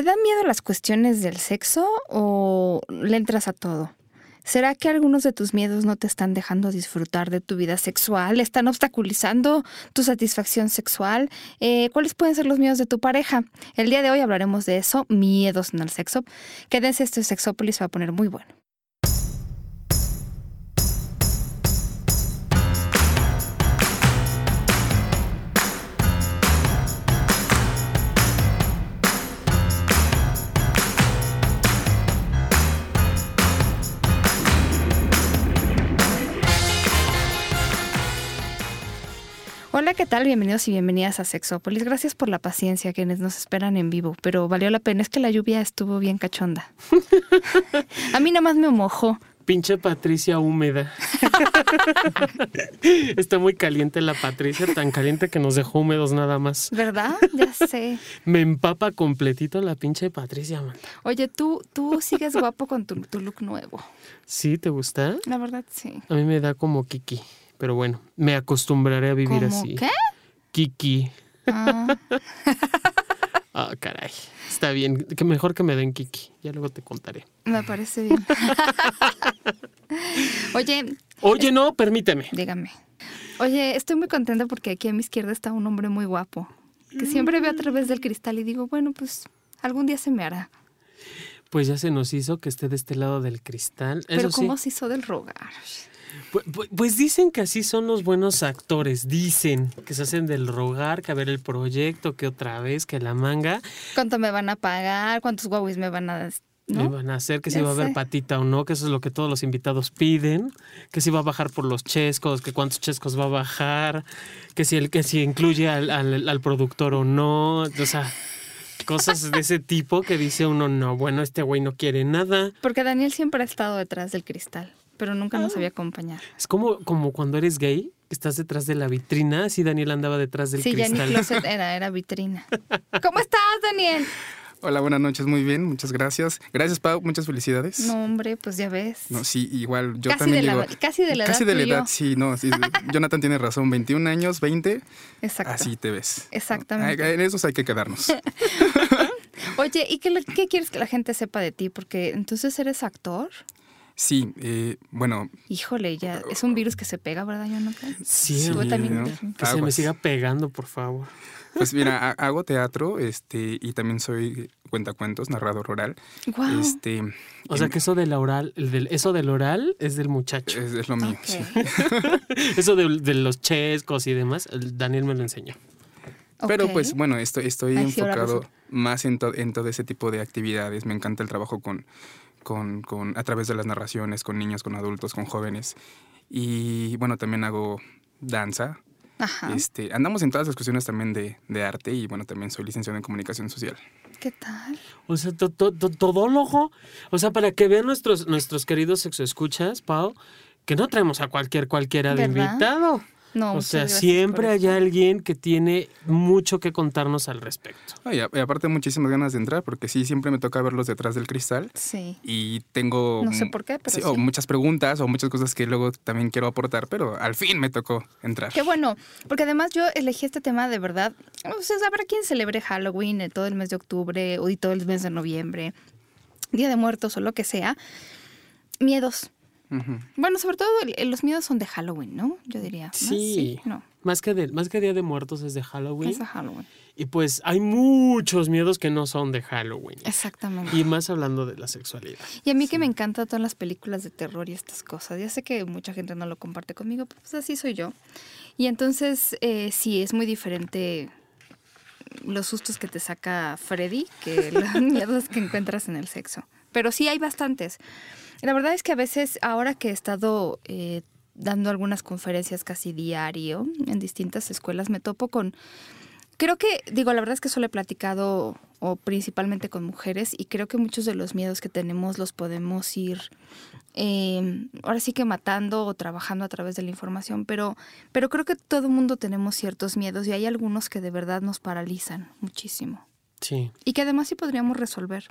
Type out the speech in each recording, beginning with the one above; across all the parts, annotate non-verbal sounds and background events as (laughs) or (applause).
¿Te dan miedo las cuestiones del sexo o le entras a todo? ¿Será que algunos de tus miedos no te están dejando disfrutar de tu vida sexual? ¿Están obstaculizando tu satisfacción sexual? Eh, ¿Cuáles pueden ser los miedos de tu pareja? El día de hoy hablaremos de eso, miedos en el sexo. Quédense, este Sexópolis va a poner muy bueno. Tal? Bienvenidos y bienvenidas a Sexópolis. Gracias por la paciencia quienes nos esperan en vivo, pero valió la pena. Es que la lluvia estuvo bien cachonda. (laughs) A mí nada más me mojó. Pinche Patricia húmeda. (laughs) Está muy caliente la Patricia, tan caliente que nos dejó húmedos nada más. ¿Verdad? Ya sé. (laughs) Me empapa completito la pinche Patricia, man. Oye, tú, tú sigues guapo con tu, tu look nuevo. ¿Sí? ¿Te gusta? La verdad, sí. A mí me da como Kiki. Pero bueno, me acostumbraré a vivir ¿Cómo así. qué? Kiki. Ah, Ah, caray. Está bien. Que mejor que me den Kiki. Ya luego te contaré. me parece bien. (laughs) Oye, Oye, no, permíteme. dígame. Oye, estoy muy contenta porque aquí a mi izquierda está un hombre muy guapo. Que siempre veo a través del cristal y digo, bueno, pues algún día se me hará. Pues ya se nos hizo que esté de este lado del cristal. Pero Eso sí. ¿cómo se hizo del rogar? Pu- pu- Pues dicen que así son los buenos actores. Dicen que se hacen del rogar, que a ver el proyecto, que otra vez, que la manga. ¿Cuánto me van a pagar? ¿Cuántos guauis me van a... ¿no? van a hacer que si va a haber patita o no, que eso es lo que todos los invitados piden, que si va a bajar por los chescos, que cuántos chescos va a bajar, que si el que si incluye al, al- al productor o no, o sea, cosas de ese tipo que dice uno, no, bueno, este güey no quiere nada. Porque Daniel siempre ha estado detrás del cristal, pero nunca nos había acompañado. Es como, como cuando eres gay, estás detrás de la vitrina, así Daniel andaba detrás del Sí, ya ni cristal. closet era, era vitrina. (laughs) ¿Cómo estás, Daniel? Hola, buenas noches, muy bien, muchas gracias. Gracias, Pau, muchas felicidades. No, hombre, pues ya ves. No, sí, igual, yo casi, también de llego... casi de la edad. Casi de la edad, sí, no, sí, Jonathan tiene razón, 21 años, 20, Exacto. así te ves. Exactamente. En esos hay que quedarnos. (laughs) Oye, ¿y qué, qué quieres que la gente sepa de ti? Porque entonces eres actor. Sí, eh, bueno, Híjole, ya es un virus que se pega, ¿verdad, Jonathan? Sí, amigo, también. ¿no? que se me siga pegando, por favor. pues mira, (laughs) ha- hago teatro este, y también soy cuentacuentos, narrador oral. Guau. Este, O sea em, que eso del oral, el del, eso del oral es del muchacho. es, es lo mío, sí. (laughs) (laughs) Eso de, de los chescos y demás, el Daniel me lo enseñó. Pero pues bueno, estoy, estoy Ay, sí, enfocado más en, to- en todo ese tipo de actividades. Me encanta el trabajo con, con, con- a través de las narraciones, con niños, con adultos, con jóvenes. Y bueno, también hago danza. Ajá. Este, andamos en todas las cuestiones también de, de arte y bueno, también soy licenciado en comunicación social. ¿Qué tal? O sea, to- to- to- todólogo. O sea, para que vean nuestros, nuestros queridos sexoescuchas, Pau, que no traemos a cualquier cualquiera de ¿Verdad? invitado. No, o sea, siempre hay alguien que tiene mucho que contarnos al respecto. Y, a- y aparte muchísimas ganas de entrar porque sí, siempre me toca verlos detrás del cristal Sí. y tengo... No sé mm, por qué, pero sí, sí. o muchas preguntas o muchas cosas que luego también quiero aportar, pero al fin me tocó entrar. Qué bueno, porque además yo elegí este tema de verdad. O sea, habrá quien celebre Halloween eh, todo el mes de octubre o y todo el mes de noviembre, Día de Muertos o lo que sea. Miedos. Bueno, sobre todo los miedos son de Halloween, ¿no? Yo diría. Sí. No, Más que, de, más que Día de Muertos es de Halloween. es de Halloween. Y pues hay muchos miedos que no son de Halloween. Exactamente. Y más hablando de la sexualidad. Y a mí que me encantan todas las películas de terror y estas cosas. Ya sé que mucha gente no lo comparte conmigo, pero pues así soy yo. Y entonces, eh, sí, es muy diferente los sustos que te saca Freddy que los (laughs) miedos que encuentras en el sexo. Pero sí hay bastantes. La verdad es que a veces, ahora que he estado eh, dando algunas conferencias casi diario en distintas escuelas, me topo con Creo que, digo, la verdad es que solo he platicado o principalmente con mujeres y creo que muchos de los miedos que tenemos los podemos ir eh, ahora sí que matando o trabajando a través de la información, pero, pero creo que todo el mundo tenemos ciertos miedos y hay algunos que de verdad nos paralizan muchísimo Sí. y que además sí podríamos resolver.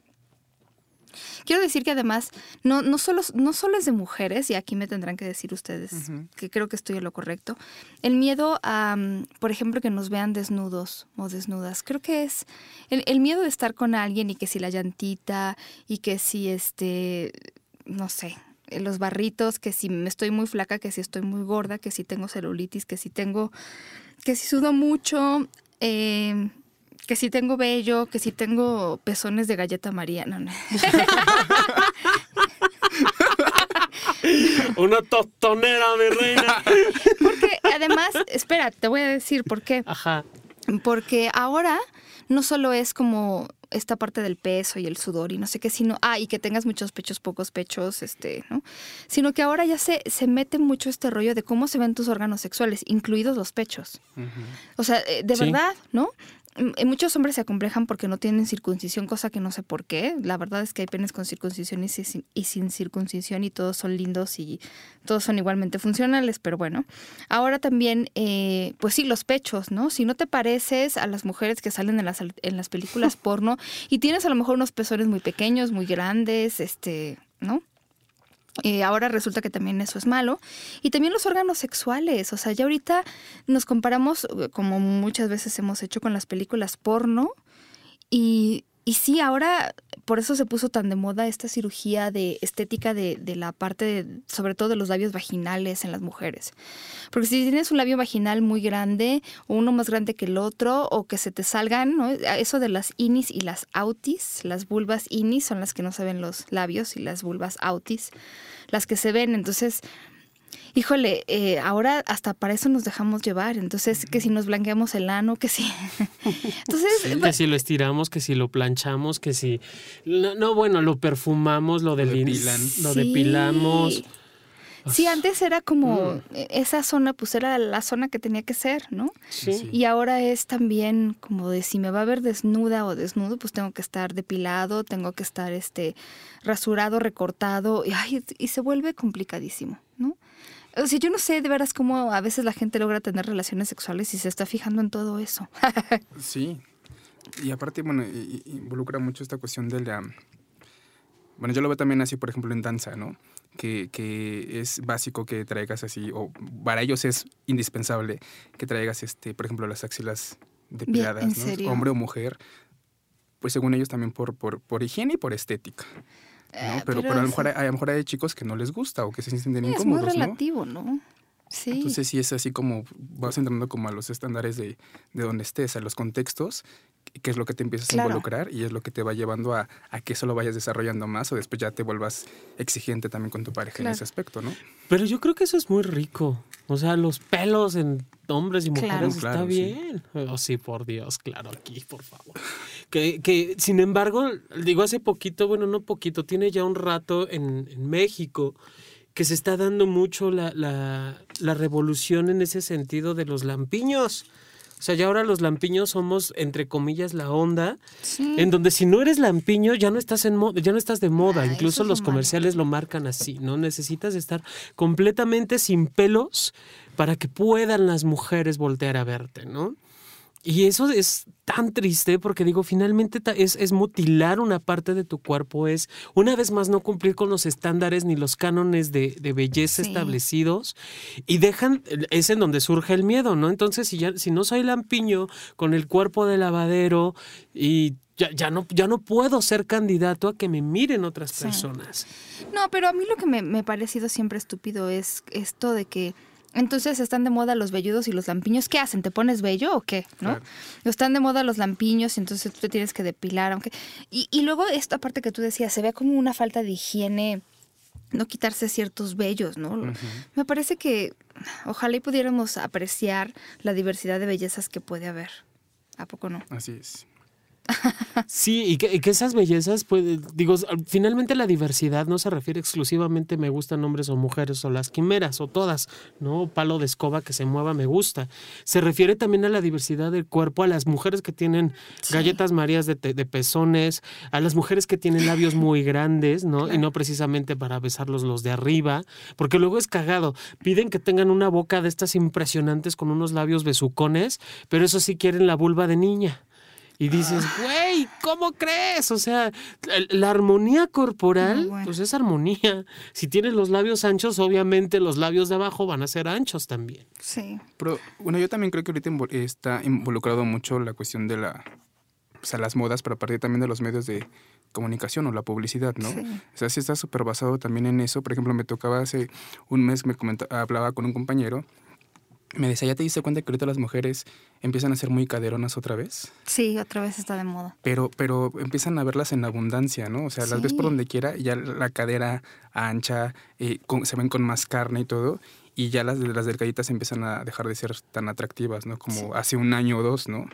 Quiero decir que además no, no, solo, no solo es de mujeres, y aquí me tendrán que decir ustedes que creo que estoy en lo correcto, el miedo a, mm, por ejemplo, que nos vean desnudos o desnudas, creo que es el, el miedo de estar con alguien y que si la llantita y que si este, no sé, los barritos, que si me estoy muy flaca, que si estoy muy gorda, que si tengo celulitis, que si tengo, que si sudo mucho, eh, que si tengo vello, que si tengo pezones de galleta María. No, no. (laughs) Una tostonera, mi reina. Porque además, espera, te voy a decir por qué. Ajá. Porque ahora no solo es como esta parte del peso y el sudor y no sé qué, sino, ah, y que tengas muchos pechos, pocos pechos, este, ¿no? Sino que ahora ya se, se mete mucho este rollo de cómo se ven tus órganos sexuales, incluidos los pechos. O sea, eh, de Sí. verdad, ¿no? M- eh, Muchos hombres se acomplejan porque no tienen circuncisión, cosa que no sé por qué. La verdad es que hay penes con circuncisión y sin, y sin circuncisión y todos son lindos y todos son igualmente funcionales, pero bueno. Ahora también, eh, pues sí, los pechos, ¿no? Si no te pareces a las mujeres que salen en las, en las películas (laughs) porno y tienes a lo mejor unos pezones muy pequeños, muy grandes, este, ¿no? Eh, ahora resulta que también eso es malo. Y también los órganos sexuales. O sea, ya ahorita nos comparamos, eh, como muchas veces hemos hecho con las películas porno. Y, y sí, ahora por eso se puso tan de moda esta cirugía de estética de, de la parte, de- sobre todo de los labios vaginales en las mujeres. Porque si tienes un labio vaginal muy grande, o uno más grande que el otro, o que se te salgan, ¿no? Eso de las inis y las autis, las vulvas inis son las que no se ven los labios y las vulvas autis, las que se ven. Entonces, híjole, eh, ahora hasta para eso nos dejamos llevar. Entonces, que si nos blanqueamos el ano, que si. (laughs) Entonces, Que si lo estiramos, que si lo planchamos, que si... No, no, bueno, lo perfumamos, lo, delin- depilan. lo Sí. depilamos. Sí, antes era como Mm. eh, esa zona, pues era la zona que tenía que ser, ¿no? Sí. Sí. Y ahora es también como de si me va a ver desnuda o desnudo, pues tengo que estar depilado, tengo que estar este rasurado, recortado, y, ay, y se vuelve complicadísimo, ¿no? O sea, yo no sé de veras cómo a veces la gente logra tener relaciones sexuales y se está fijando en todo eso. (laughs) Sí. Y aparte, bueno, involucra mucho esta cuestión de la... Bueno, yo lo veo también así, por ejemplo, en danza, ¿no? Que, que es básico que traigas así, o para ellos es indispensable que traigas, este, por ejemplo, las axilas depiladas, ¿en ¿no? Hombre o mujer. Pues según ellos también por, por, por higiene y por estética. ¿No? Ah, pero, pero pero a, lo mejor hay, a lo mejor hay chicos que no les gusta o que se sienten es muy incómodos, ¿no? relativo, ¿no? Sí. Entonces sí es así como vas entrando como a los estándares de, de donde estés, a los contextos, que es lo que te empiezas Claro. a involucrar y es lo que te va llevando a, a que eso lo vayas desarrollando más o después ya te vuelvas exigente también con tu pareja en ese aspecto, ¿no? Pero yo creo que eso es muy rico. O sea, los pelos en hombres y mujeres Claro. está Claro, sí. bien. Oh, sí, por Dios, claro, aquí, por favor. Que, que, sin embargo, digo, hace poquito, bueno, no poquito, tiene ya un rato en, en México que se está dando mucho la, la, la revolución en ese sentido de los lampiños. O sea, ya ahora los lampiños somos, entre comillas, la onda, Sí. en donde si no eres lampiño ya no estás en mo- ya no estás de moda, Ah, incluso los comerciales lo marcan así, ¿no? Necesitas estar completamente sin pelos para que puedan las mujeres voltear a verte, ¿no? Y eso es tan triste porque digo, finalmente es, es mutilar una parte de tu cuerpo, es una vez más no cumplir con los estándares ni los cánones de, de belleza Sí. establecidos y dejan, es en donde surge el miedo, ¿no? Entonces, si, ya, si no soy lampiño con el cuerpo de lavadero y ya, ya, no, ya no puedo ser candidato a que me miren otras Sí. personas. No, pero a mí lo que me, me ha parecido siempre estúpido es esto de que entonces están de moda los velludos y los lampiños. ¿Qué hacen? ¿Te pones vello o qué? ¿No? Claro. Están de moda los lampiños y entonces tú te tienes que depilar. aunque Y, y luego esta parte que tú decías, se ve como una falta de higiene no quitarse ciertos vellos, ¿no? Me parece que ojalá y pudiéramos apreciar la diversidad de bellezas que puede haber. ¿A poco no? Así es. (laughs) Sí, y que, y que esas bellezas, pues, digo, finalmente la diversidad no se refiere exclusivamente me gustan hombres o mujeres o las quimeras o todas, ¿no? Palo de escoba que se mueva me gusta. Se refiere también a la diversidad del cuerpo, a las mujeres que tienen Sí. galletas marías de, de pezones, a las mujeres que tienen labios muy grandes, ¿no? Y no precisamente para besarlos los de arriba, porque luego es cagado. Piden que tengan una boca de estas impresionantes con unos labios besucones, pero eso sí quieren la vulva de niña. Y dices, güey, ¿cómo crees? O sea, la armonía corporal, No, bueno. pues es armonía. Si tienes los labios anchos, obviamente los labios de abajo van a ser anchos también. Sí. Pero bueno, yo también creo que ahorita está involucrado mucho la cuestión de la, o sea, las modas, pero a partir también de los medios de comunicación o la publicidad, ¿no? Sí. O sea, sí está súper basado también en eso. Por ejemplo, me tocaba hace un mes, me comenta- hablaba con un compañero, me decía, ¿ya te diste cuenta que ahorita las mujeres empiezan a ser muy caderonas otra vez? Sí, otra vez está de moda. Pero, pero empiezan a verlas en abundancia, ¿no? O sea, las ves por donde quiera y ya la cadera ancha, eh, con- se ven con más carne y todo, y ya las, las delgaditas empiezan a dejar de ser tan atractivas, ¿no? Como Sí. hace un año o dos, ¿no?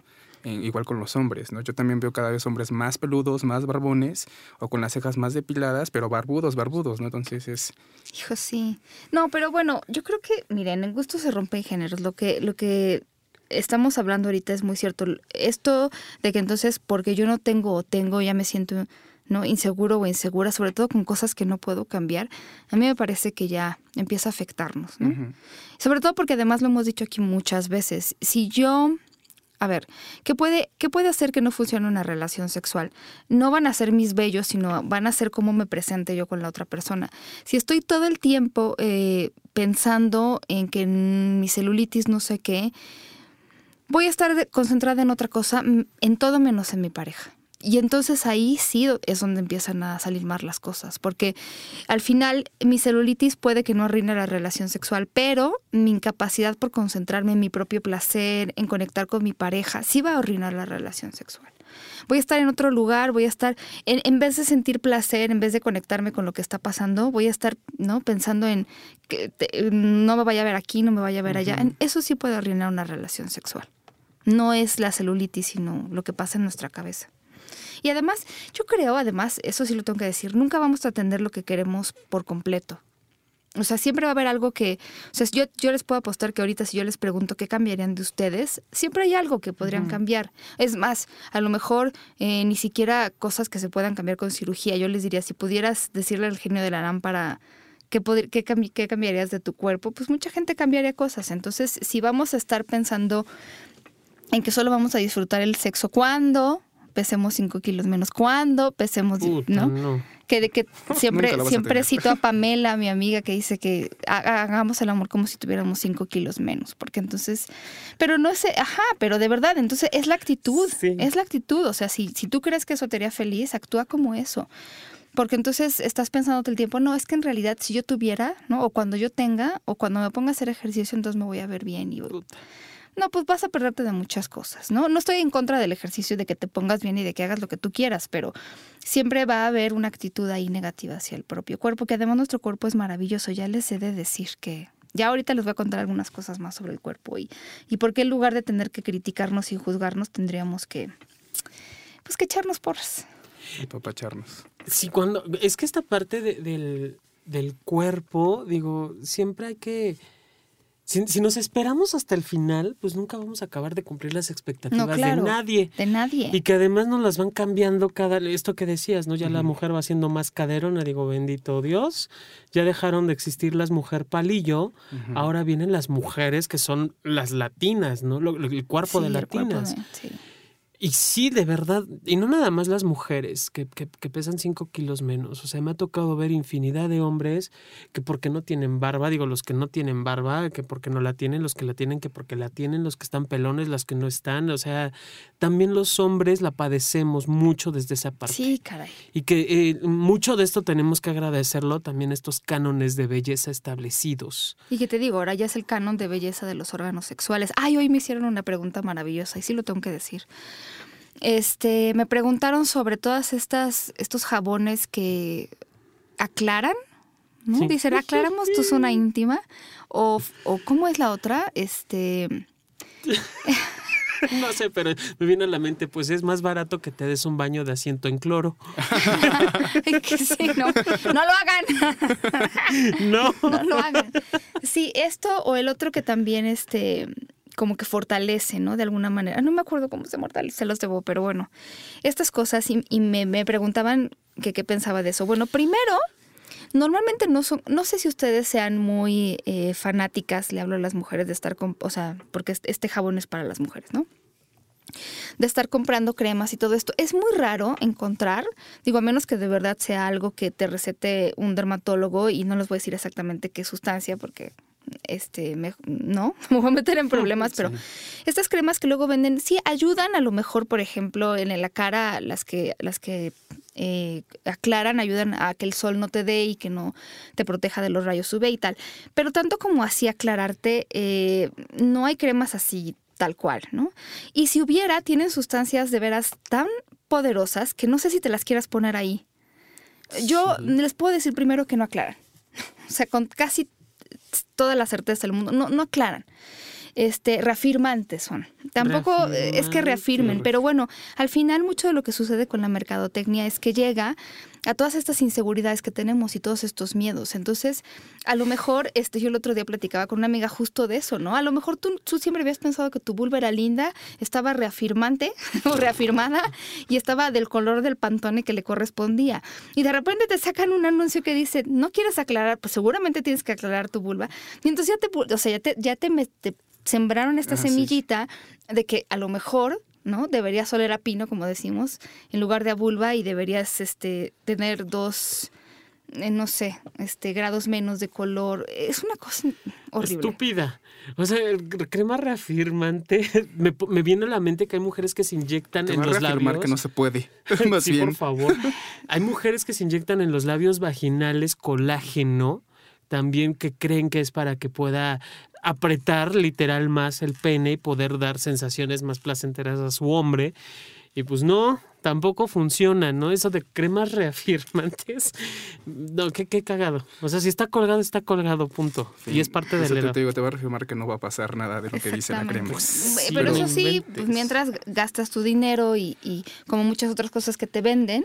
Eh, igual con los hombres, ¿no? Yo también veo cada vez hombres más peludos, más barbones, o con las cejas más depiladas, pero barbudos, barbudos, ¿no? Entonces es... Hijo, sí. No, pero bueno, yo creo que, miren, en gusto se rompen géneros. Lo que, lo que estamos hablando ahorita es muy cierto. Esto de que entonces, porque yo no tengo o tengo, ya me siento no inseguro o insegura, sobre todo con cosas que no puedo cambiar, a mí me parece que ya empieza a afectarnos, ¿no? Sobre todo porque además lo hemos dicho aquí muchas veces. Si yo, a ver, ¿qué puede, ¿qué puede hacer que no funcione una relación sexual? No van a ser mis bellos, sino van a ser cómo me presente yo con la otra persona. Si estoy todo el tiempo eh, pensando en que mi celulitis no sé qué, voy a estar concentrada en otra cosa, mm, en todo menos en mi pareja. Y entonces ahí sí es donde empiezan a salir mal las cosas, porque al final mi celulitis puede que no arruine la relación sexual, pero mi incapacidad por concentrarme en mi propio placer, en conectar con mi pareja, sí va a arruinar la relación sexual. Voy a estar en otro lugar, voy a estar, en, en vez de sentir placer, en vez de conectarme con lo que está pasando, voy a estar ¿no? pensando en que te- no me vaya a ver aquí, no me vaya a ver allá. Eso sí puede arruinar una relación sexual. No es la celulitis, sino lo que pasa en nuestra cabeza. Y además, yo creo, además, eso sí lo tengo que decir, nunca vamos a atender lo que queremos por completo. O sea, siempre va a haber algo que, o sea, yo, yo les puedo apostar que ahorita si yo les pregunto qué cambiarían de ustedes, siempre hay algo que podrían cambiar. Es más, a lo mejor eh, ni siquiera cosas que se puedan cambiar con cirugía. Yo les diría, si pudieras decirle al genio de la lámpara qué, pod- qué, cambi- qué cambiarías de tu cuerpo, pues mucha gente cambiaría cosas. Entonces, si vamos a estar pensando en que solo vamos a disfrutar el sexo cuando pesemos 5 kilos menos, cuando pesemos, Puta, ¿no? no. Que de que (laughs) siempre, a siempre cito a (laughs) Pamela, mi amiga, que dice que ha- hagamos el amor como si tuviéramos 5 kilos menos, porque entonces, pero no es, ajá, pero de verdad, entonces es la actitud, Sí. es la actitud, o sea, si, si tú crees que eso te haría feliz, actúa como eso. Porque entonces estás pensando todo el tiempo, no, es que en realidad si yo tuviera, ¿no? O cuando yo tenga, o cuando me ponga a hacer ejercicio, entonces me voy a ver bien y Puta. No, pues vas a perderte de muchas cosas, ¿no? No estoy en contra del ejercicio de que te pongas bien y de que hagas lo que tú quieras, pero siempre va a haber una actitud ahí negativa hacia el propio cuerpo, que además nuestro cuerpo es maravilloso, ya les he de decir que... Ya ahorita les voy a contar algunas cosas más sobre el cuerpo y, y por qué en lugar de tener que criticarnos y juzgarnos tendríamos que, pues que echarnos porras. apapacharnos. Sí, cuando. Es que esta parte de- del, del cuerpo, digo, siempre hay que. Si, si nos esperamos hasta el final, pues nunca vamos a acabar de cumplir las expectativas No, claro. de nadie. De nadie. Y que además nos las van cambiando cada... Esto que decías, ¿no? Ya la mujer va siendo más caderona, digo, bendito Dios. Ya dejaron de existir las mujer palillo. Ahora vienen las mujeres que son las latinas, ¿no? Lo- lo- el cuerpo de Sí, el cuerpo latinas. de- sí. Y sí, de verdad, y no nada más las mujeres que, que- que pesan 5 kilos menos. O sea, me ha tocado ver infinidad de hombres que porque no tienen barba, digo, los que no tienen barba, que porque no la tienen, los que la tienen, que porque la tienen, los que están pelones, las que no están. O sea, también los hombres la padecemos mucho desde esa parte. Sí, caray. Y que eh, mucho de esto tenemos que agradecerlo también a estos cánones de belleza establecidos. Y que te digo, ahora ya es el canon de belleza de los órganos sexuales. Ay, hoy me hicieron una pregunta maravillosa y sí lo tengo que decir. Este, me preguntaron sobre todas estas estos jabones que aclaran, ¿no? Sí. Dicen, "¿Aclaramos tu zona íntima?" o o ¿cómo es la otra? Este, (laughs) No sé, pero me viene a la mente, pues es más barato que te des un baño de asiento en cloro. (laughs) sí, no, no lo hagan. (laughs) No. no lo hagan. Sí, esto o el otro que también este como que fortalece, ¿no? De alguna manera. No me acuerdo cómo se fortalece, se los debo, pero bueno. Estas cosas y, me, me preguntaban qué pensaba de eso. Bueno, primero, normalmente no son, no sé si ustedes sean muy eh, fanáticas, le hablo a las mujeres de estar con, o sea, porque este- este jabón es para las mujeres, ¿no? de estar comprando cremas y todo esto. Es muy raro encontrar, digo, a menos que de verdad sea algo que te recete un dermatólogo y no les voy a decir exactamente qué sustancia porque este me- no, (laughs) me voy a meter en problemas, pero estas cremas que luego venden sí ayudan a lo mejor, por ejemplo, en la cara las que las que eh, aclaran, ayudan a que el sol no te dé y que no te proteja de los rayos UV y tal. Pero tanto como así aclararte, eh, no hay cremas así tal cual, ¿no? Y si hubiera, tienen sustancias de veras tan poderosas que no sé si te las quieras poner ahí. Yo les puedo decir primero que no aclaran. (laughs) O sea, con casi toda la certeza del mundo, no, no aclaran. Este, reafirmantes son. Tampoco eh, es que reafirmen, pero bueno, al final mucho de lo que sucede con la mercadotecnia es que llega a todas estas inseguridades que tenemos y todos estos miedos. Entonces, a lo mejor, este, yo el otro día platicaba con una amiga justo de eso, ¿no? A lo mejor tú, tú siempre habías pensado que tu vulva era linda, estaba reafirmante (laughs) o reafirmada y estaba del color del pantone que le correspondía. Y de repente te sacan un anuncio que dice, no quieres aclarar, pues seguramente tienes que aclarar tu vulva. Y entonces ya te, o sea, ya te, ya te, sembraron esta Ah, sí. semillita de que a lo mejor ¿no? Deberías oler a pino, como decimos, en lugar de a vulva y deberías este, tener dos, eh, no sé, este, grados menos de color. Es una cosa horrible. Estúpida. O sea, el crema reafirmante, (laughs) me, me viene a la mente que hay mujeres que se inyectan Te en los reafirmar labios. que no se puede. (laughs) (laughs) Más sí, bien. por favor. Hay mujeres que se inyectan en los labios vaginales colágeno, también que creen que es para que pueda apretar literal más el pene y poder dar sensaciones más placenteras a su hombre. Y pues no, tampoco funciona, ¿no? Eso de cremas (laughs) reafirmantes. No, qué, qué cagado. O sea, si está colgado, está colgado, punto. Y es parte de la te, digo, te va a reafirmar que no va a pasar nada de lo que dice la crema. Exactamente. Sí, Pero eso sí, pues mientras gastas tu dinero y, y como muchas otras cosas que te venden,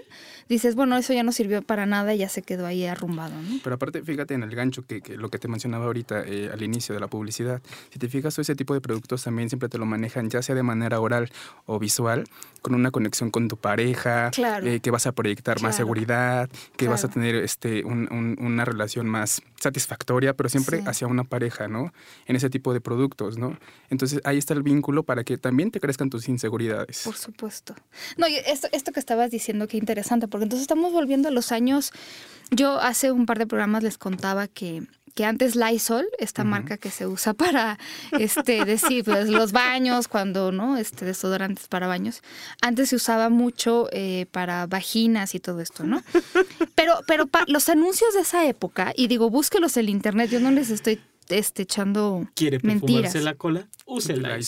dices, bueno, eso ya no sirvió para nada y ya se quedó ahí arrumbado, ¿no? Pero aparte, fíjate en el gancho que, que lo que te mencionaba ahorita eh, al inicio de la publicidad. Si te fijas, ese tipo de productos también siempre te lo manejan, ya sea de manera oral o visual, con una conexión con tu pareja, Claro. eh, que vas a proyectar más seguridad, que vas a tener este, un- un- una relación más satisfactoria, pero siempre Sí. hacia una pareja, ¿no? En ese tipo de productos, ¿no? Entonces ahí está el vínculo para que también te crezcan tus inseguridades. Por supuesto. No, y esto, esto que estabas diciendo, qué interesante, porque entonces estamos volviendo a los años. Yo hace un par de programas les contaba que, que antes Lysol, esta marca que se usa (laughs) para este decir pues, los baños, cuando no, este desodorantes para baños, antes se usaba mucho eh, para vaginas y todo esto, ¿no? (laughs) Pero, pero pa- los anuncios de esa época, y digo, búsquelos en internet, yo no les estoy este, echando ¿Quiere mentiras. perfumarse la cola? Úsela.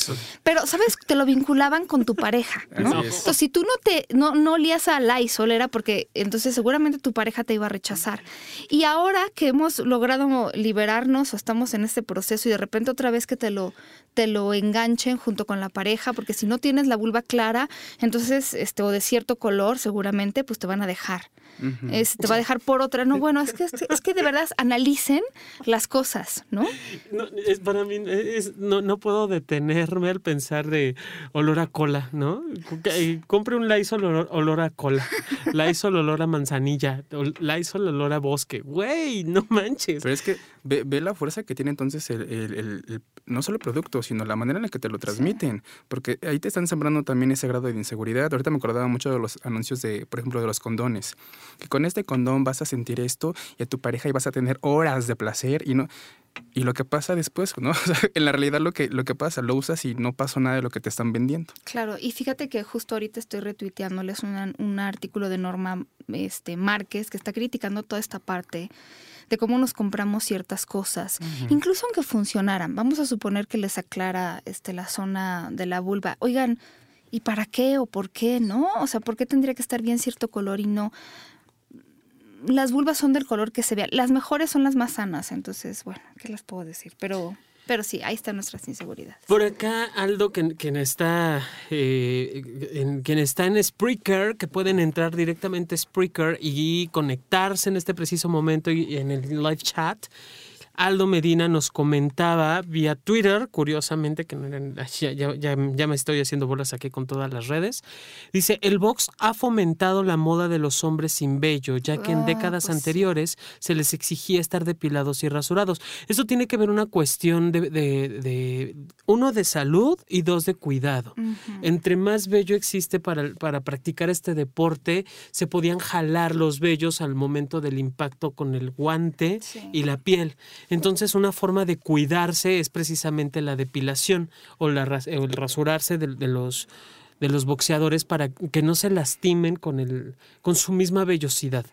Pero, ¿sabes? Te lo vinculaban con tu pareja, (laughs) ¿no? Entonces, si tú no te no, no olías a Lysol, era porque entonces seguramente tu pareja te iba a rechazar. Y ahora que hemos logrado liberarnos o estamos en este proceso y de repente otra vez que te lo, te lo enganchen junto con la pareja, porque si no tienes la vulva clara, entonces, este, o de cierto color, seguramente, pues te van a dejar. Es- te va a dejar por otra. No, bueno, es que, es que de verdad analicen las cosas, ¿no? No, es para mí, es- no, no puedo detenerme al pensar de olor a cola, ¿no? Eh, Compre un Lysol olor, olor a cola, (laughs) Lysol olor a manzanilla, ol- Lysol olor a bosque. Güey, no manches. Pero es que ve, ve la fuerza que tiene entonces el, el- el- el- no solo el producto, sino la manera en la que te lo transmiten. Porque ahí te están sembrando también ese grado de inseguridad. Ahorita me acordaba mucho de los anuncios de, por ejemplo, de los condones. Que con este condón vas a sentir esto y a tu pareja y vas a tener horas de placer y no. Y lo que pasa después, ¿no? (laughs) O sea, en la realidad lo que, lo que pasa, lo usas y no pasó nada de lo que te están vendiendo. Claro, y fíjate que justo ahorita estoy retuiteándoles una- un artículo de Norma este, Márquez que está criticando toda esta parte de cómo nos compramos ciertas cosas, incluso aunque funcionaran. Vamos a suponer que les aclara este, la zona de la vulva. Oigan, ¿y para qué o por qué no? O sea, ¿por qué tendría que estar bien cierto color y no? Las vulvas son del color que se vea. Las mejores son las más sanas, entonces, bueno, ¿qué les puedo decir? Pero, pero sí, ahí están nuestras inseguridades. Por acá, Aldo, quien, está, eh, en, quien está en Spreaker, que pueden entrar directamente a Spreaker y conectarse en este preciso momento y en el live chat. Aldo Medina nos comentaba vía Twitter, curiosamente, que no eran, (laughs) ya, ya, ya, ya me estoy haciendo bolas aquí con todas las redes. Dice, el box ha fomentado la moda de los hombres sin vello, ya que en Ah, décadas pues sí. anteriores se les exigía estar depilados y rasurados. Eso tiene que ver una cuestión de, de- de- uno, de salud y dos, de cuidado. Entre más vello existe para, para practicar este deporte, se podían jalar los vellos al momento del impacto con el guante Sí. y la piel. Entonces, una forma de cuidarse es precisamente la depilación o, la, el rasurarse de los de los boxeadores para que no se lastimen con el con su misma vellosidad,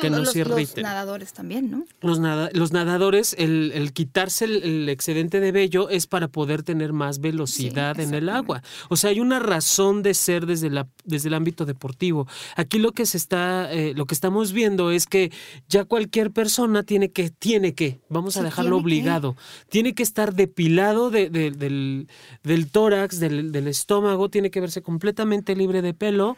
que no los, se los irriten. nadadores también, ¿no? Los, nada- los nadadores, el, el quitarse el, el excedente de vello es para poder tener más velocidad Sí, en el agua. O sea, hay una razón de ser desde, la, desde el ámbito deportivo. Aquí lo que se está, eh, lo que estamos viendo es que ya cualquier persona tiene que, tiene que, vamos a Sí, dejarlo tiene que. obligado, tiene que estar depilado de- de- del, del tórax, del, del estómago, tiene que verse completamente libre de pelo.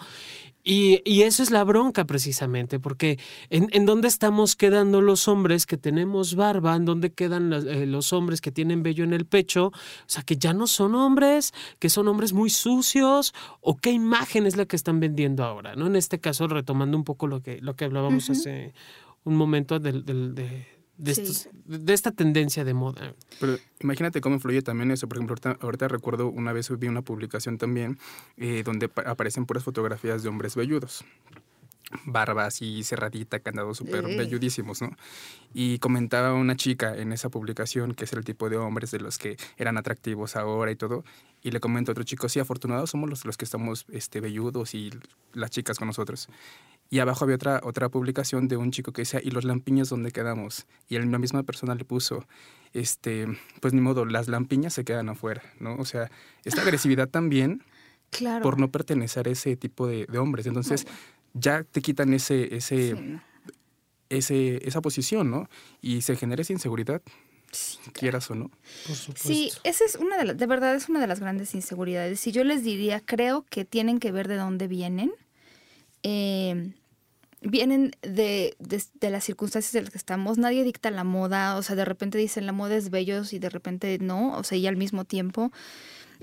Y, y eso es la bronca precisamente, porque ¿en, en dónde estamos quedando los hombres que tenemos barba? ¿En dónde quedan eh, los hombres que tienen vello en el pecho? O sea, que ya no son hombres, que son hombres muy sucios, o qué imagen es la que están vendiendo ahora, ¿no? En este caso, retomando un poco lo que, lo que hablábamos hace un momento del- del- de, de, Sí. estos- de esta tendencia de moda. Pero imagínate cómo influye también eso. Por ejemplo, ahorita, ahorita recuerdo una vez vi una publicación también eh, donde pa- aparecen puras fotografías de hombres velludos. Barba así cerradita, candados súper Eh. velludísimos, ¿no? Y comentaba una chica en esa publicación que es el tipo de hombres de los que eran atractivos ahora y todo. Y le comenta a otro chico, sí, afortunados somos los, los que estamos este, velludos y las chicas con nosotros. Y abajo había otra, otra publicación de un chico que decía, ¿y los lampiños dónde quedamos? Y la misma persona le puso, este, pues ni modo, las lampiñas se quedan afuera, ¿no? O sea, esta agresividad (laughs) también Claro. por no pertenecer a ese tipo de, de hombres. Entonces, ya te quitan ese, ese, Sí, no. ese, esa posición, ¿no? Y se genera esa inseguridad, quieras o no. Por supuesto. Sí, esa es una de las, de verdad es una de las grandes inseguridades. Si yo les diría, creo que tienen que ver de dónde vienen. Eh, vienen de, de, de las circunstancias en las que estamos. Nadie dicta la moda, o sea, de repente dicen la moda es bellos y de repente no, o sea, y al mismo tiempo.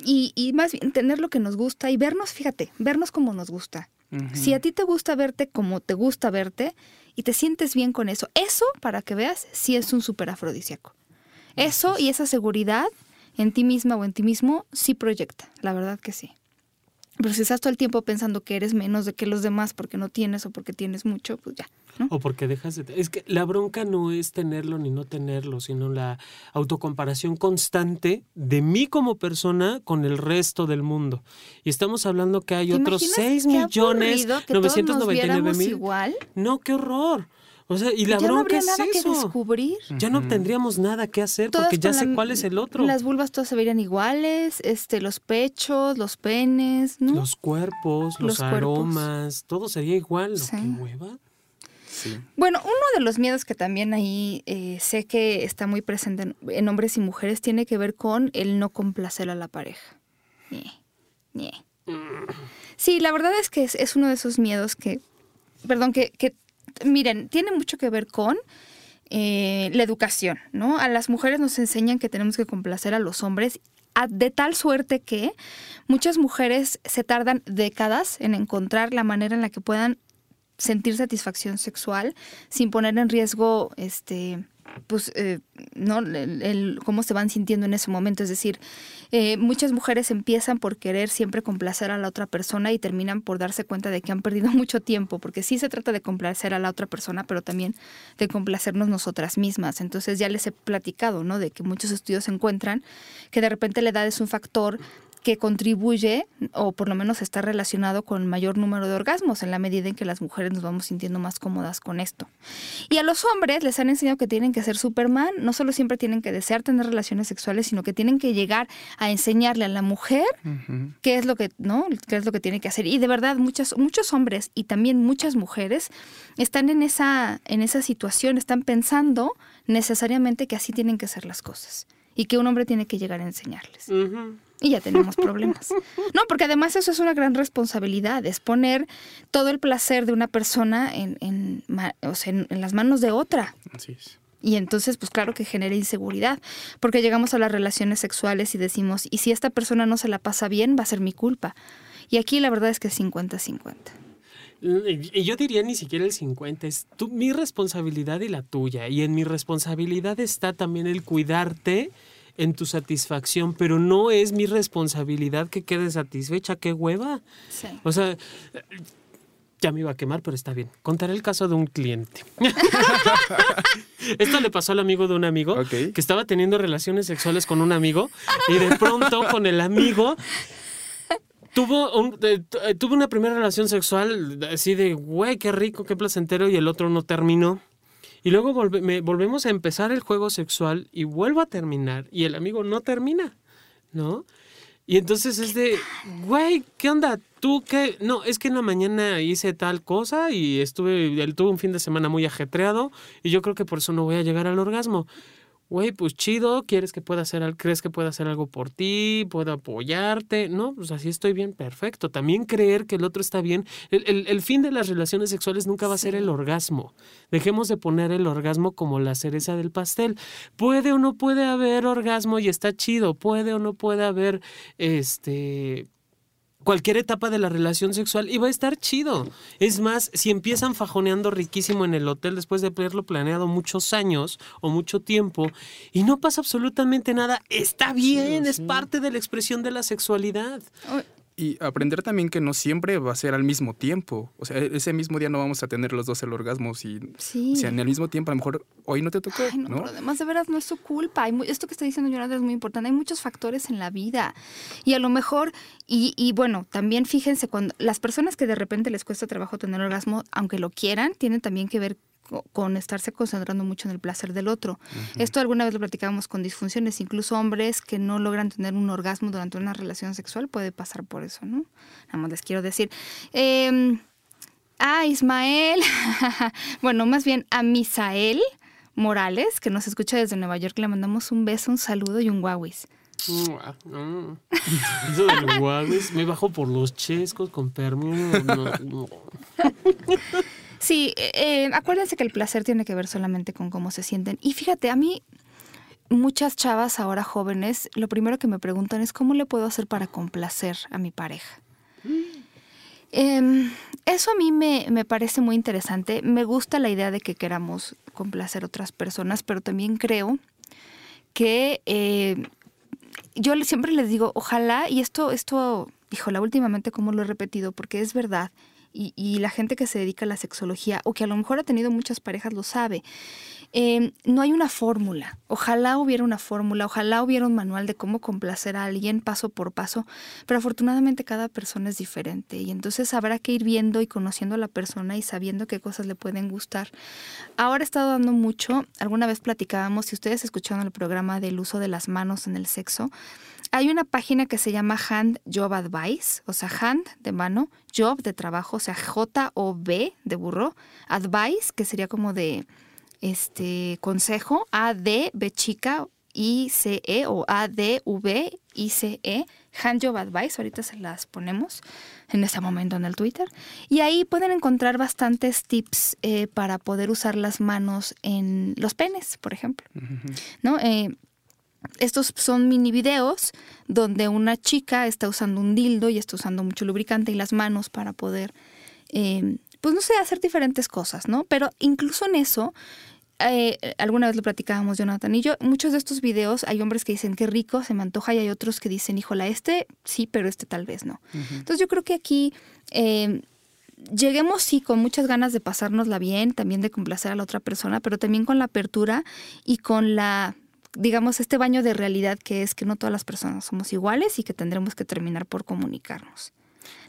Y, y más bien tener lo que nos gusta y vernos, fíjate, vernos como nos gusta. Si a ti te gusta verte como te gusta verte y te sientes bien con eso, eso, para que veas, sí es un súper afrodisíaco. Eso y esa seguridad en ti misma o en ti mismo sí proyecta, la verdad que sí. Pero si estás todo el tiempo pensando que eres menos de que los demás porque no tienes o porque tienes mucho, pues ya, ¿no? O porque dejas de... Es que la bronca no es tenerlo ni no tenerlo, sino la autocomparación constante de mí como persona con el resto del mundo. Y estamos hablando que hay ¿Te otros imaginas 6 qué millones aburrido que todos nos 999 viéramos mil. igual? No, qué horror. O sea, y la ya no bronca habría es nada que descubrir. Ya no tendríamos nada que hacer Todas porque ya sé la- cuál es el otro. Las vulvas todas se verían iguales, este, los pechos, los penes, ¿no? Los cuerpos, los, Los cuerpos. aromas, todo sería igual. ¿no? Sí. Qué hueva. Sí. Bueno, uno de los miedos que también ahí eh, sé que está muy presente en, en hombres y mujeres tiene que ver con el no complacer a la pareja. Ñe, ñe. Sí, la verdad es que es, es uno de esos miedos que, perdón, que, que, miren, tiene mucho que ver con eh, la educación, ¿no? A las mujeres nos enseñan que tenemos que complacer a los hombres de tal suerte que muchas mujeres se tardan décadas en encontrar la manera en la que puedan sentir satisfacción sexual sin poner en riesgo este pues eh, no el, cómo se van sintiendo en ese momento. Es decir eh, muchas mujeres empiezan por querer siempre complacer a la otra persona y terminan por darse cuenta de que han perdido (laughs) mucho tiempo porque sí se trata de complacer a la otra persona pero también de complacernos nosotras mismas. Entonces ya les he platicado no de que muchos estudios encuentran que de repente la edad es un factor que contribuye o por lo menos está relacionado con mayor número de orgasmos en la medida en que las mujeres nos vamos sintiendo más cómodas con esto. Y a los hombres les han enseñado que tienen que ser Superman, no solo siempre tienen que desear tener relaciones sexuales, sino que tienen que llegar a enseñarle a la mujer qué es lo que no qué es lo que tiene que hacer y de verdad muchos muchos hombres y también muchas mujeres están en esa en esa situación están pensando necesariamente que así tienen que ser las cosas y que un hombre tiene que llegar a enseñarles. Y ya tenemos problemas. No, porque además eso es una gran responsabilidad, es poner todo el placer de una persona en, en, ma- o sea, en- en las manos de otra. Así es. Y entonces, pues claro que genera inseguridad, porque llegamos a las relaciones sexuales y decimos, y si esta persona no se la pasa bien, va a ser mi culpa. Y aquí la verdad es que es 50-50. Y yo diría ni siquiera el 50, es tu, mi responsabilidad y la tuya. Y en mi responsabilidad está también el cuidarte en tu satisfacción, pero no es mi responsabilidad que quede satisfecha, qué hueva. Sí. O sea, ya me iba a quemar, pero está bien. Contaré el caso de un cliente. (laughs) Esto le pasó al amigo de un amigo que estaba teniendo relaciones sexuales con un amigo y de pronto con el amigo tuvo, un- eh, eh, tuvo una primera relación sexual así de, güey, qué rico, qué placentero y el otro no terminó. Y luego volvemos a empezar el juego sexual y vuelvo a terminar y el amigo no termina, ¿no? Y entonces es de, güey, ¿qué onda? ¿Tú qué? No, es que en la mañana hice tal cosa y estuve, él tuvo un fin de semana muy ajetreado y yo creo que por eso no voy a llegar al orgasmo. Güey, pues chido, ¿quieres que pueda hacer, crees que pueda hacer algo por ti? ¿Puedo apoyarte? No, pues así estoy bien, perfecto. También creer que el otro está bien. El, el- el fin de las relaciones sexuales nunca va a ser el orgasmo. Dejemos de poner el orgasmo como la cereza del pastel. Puede o no puede haber orgasmo y está chido. Puede o no puede haber este cualquier etapa de la relación sexual y va a estar chido. Es más, si empiezan fajoneando riquísimo en el hotel después de haberlo planeado muchos años o mucho tiempo y no pasa absolutamente nada, está bien, es parte de la expresión de la sexualidad. Y aprender también que no siempre va a ser al mismo tiempo. O sea, ese mismo día no vamos a tener los dos el orgasmo. Si, Sí. O sea, en el mismo tiempo, a lo mejor hoy no te tocó, Ay, no, ¿no? pero además de veras no es su culpa. Hay mu- esto que está diciendo Jonathan es muy importante. Hay muchos factores en la vida. Y a lo mejor, y, y bueno, también fíjense, cuando las personas que de repente les cuesta trabajo tener orgasmo, aunque lo quieran, tienen también que ver con estarse concentrando mucho en el placer del otro. Esto alguna vez lo platicábamos con disfunciones, incluso hombres que no logran tener un orgasmo durante una relación sexual puede pasar por eso, ¿no? Nada más les quiero decir. Em, Ah, Ismael. (laughs) bueno, más bien a Misael Morales, que nos escucha desde Nueva York. Le mandamos un beso, un saludo y un guauis. (laughs) Eso me bajo por los chescos con permiso. no, no. (laughs) Sí, eh, eh, acuérdense que el placer tiene que ver solamente con cómo se sienten. Y fíjate, a mí, muchas chavas ahora jóvenes, lo primero que me preguntan es cómo le puedo hacer para complacer a mi pareja. Em, eso a mí me, me parece muy interesante. Me gusta la idea de que queramos complacer a otras personas, pero también creo que eh, yo siempre les digo, ojalá, y esto, esto, híjola, últimamente como lo he repetido, porque es verdad, y, y la gente que se dedica a la sexología, o que a lo mejor ha tenido muchas parejas, lo sabe. Eh, no hay una fórmula. Ojalá hubiera una fórmula, ojalá hubiera un manual de cómo complacer a alguien paso por paso, pero afortunadamente cada persona es diferente y entonces habrá que ir viendo y conociendo a la persona y sabiendo qué cosas le pueden gustar. Ahora he estado dando mucho, alguna vez platicábamos, si ustedes escucharon el programa del uso de las manos en el sexo, hay una página que se llama Hand Job Advice, o sea, hand de mano, job de trabajo, o sea, J-O-B de burro, advice, que sería como de este consejo, A-D, B chica, I-C-E o A-D-V, I-C-E, Hand Job Advice, ahorita se las ponemos en este momento en el Twitter. Y ahí pueden encontrar bastantes tips eh, para poder usar las manos en los penes, por ejemplo. ¿No? Eh, estos son mini videos donde una chica está usando un dildo y está usando mucho lubricante y las manos para poder, eh, pues no sé, hacer diferentes cosas, ¿no? Pero incluso en eso, eh, alguna vez lo platicábamos Jonathan y yo, muchos de estos videos hay hombres que dicen qué rico, se me antoja y hay otros que dicen, híjola, este sí, pero este tal vez no. Entonces yo creo que aquí... eh, lleguemos sí con muchas ganas de pasárnosla bien, también de complacer a la otra persona, pero también con la apertura y con la, digamos, este baño de realidad que es que no todas las personas somos iguales y que tendremos que terminar por comunicarnos.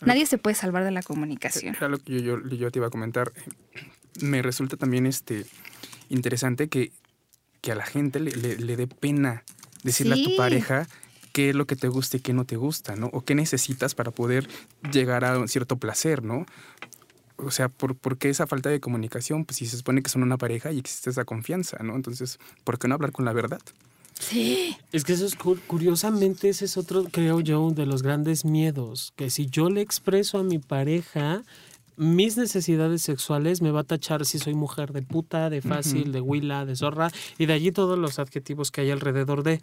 Nadie se puede salvar de la comunicación. Era lo que yo, yo, yo te iba a comentar. Me resulta también este interesante que, que a la gente le, le- le dé pena decirle a tu pareja qué es lo que te gusta y qué no te gusta, ¿no? O qué necesitas para poder llegar a un cierto placer, ¿no? O sea, ¿por, por qué esa falta de comunicación? Pues si se supone que son una pareja y existe esa confianza, ¿no? Entonces, ¿por qué no hablar con la verdad? Sí. Es que eso es cu- curiosamente, ese es otro, creo yo, de los grandes miedos. Que si yo le expreso a mi pareja, mis necesidades sexuales, me va a tachar si soy mujer de puta, de fácil, de huila, de zorra, y de allí todos los adjetivos que hay alrededor de.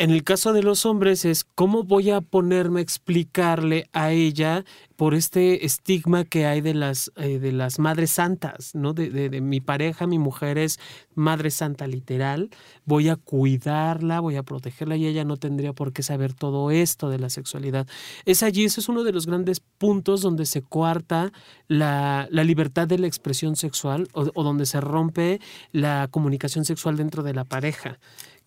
En el caso de los hombres es cómo voy a ponerme a explicarle a ella por este estigma que hay de las, eh, de las madres santas, ¿no? De, de- de mi pareja, mi mujer es madre santa literal, voy a cuidarla, voy a protegerla y ella no tendría por qué saber todo esto de la sexualidad. Es allí, eso es uno de los grandes puntos donde se coarta la, la libertad de la expresión sexual o donde se rompe la comunicación sexual dentro de la pareja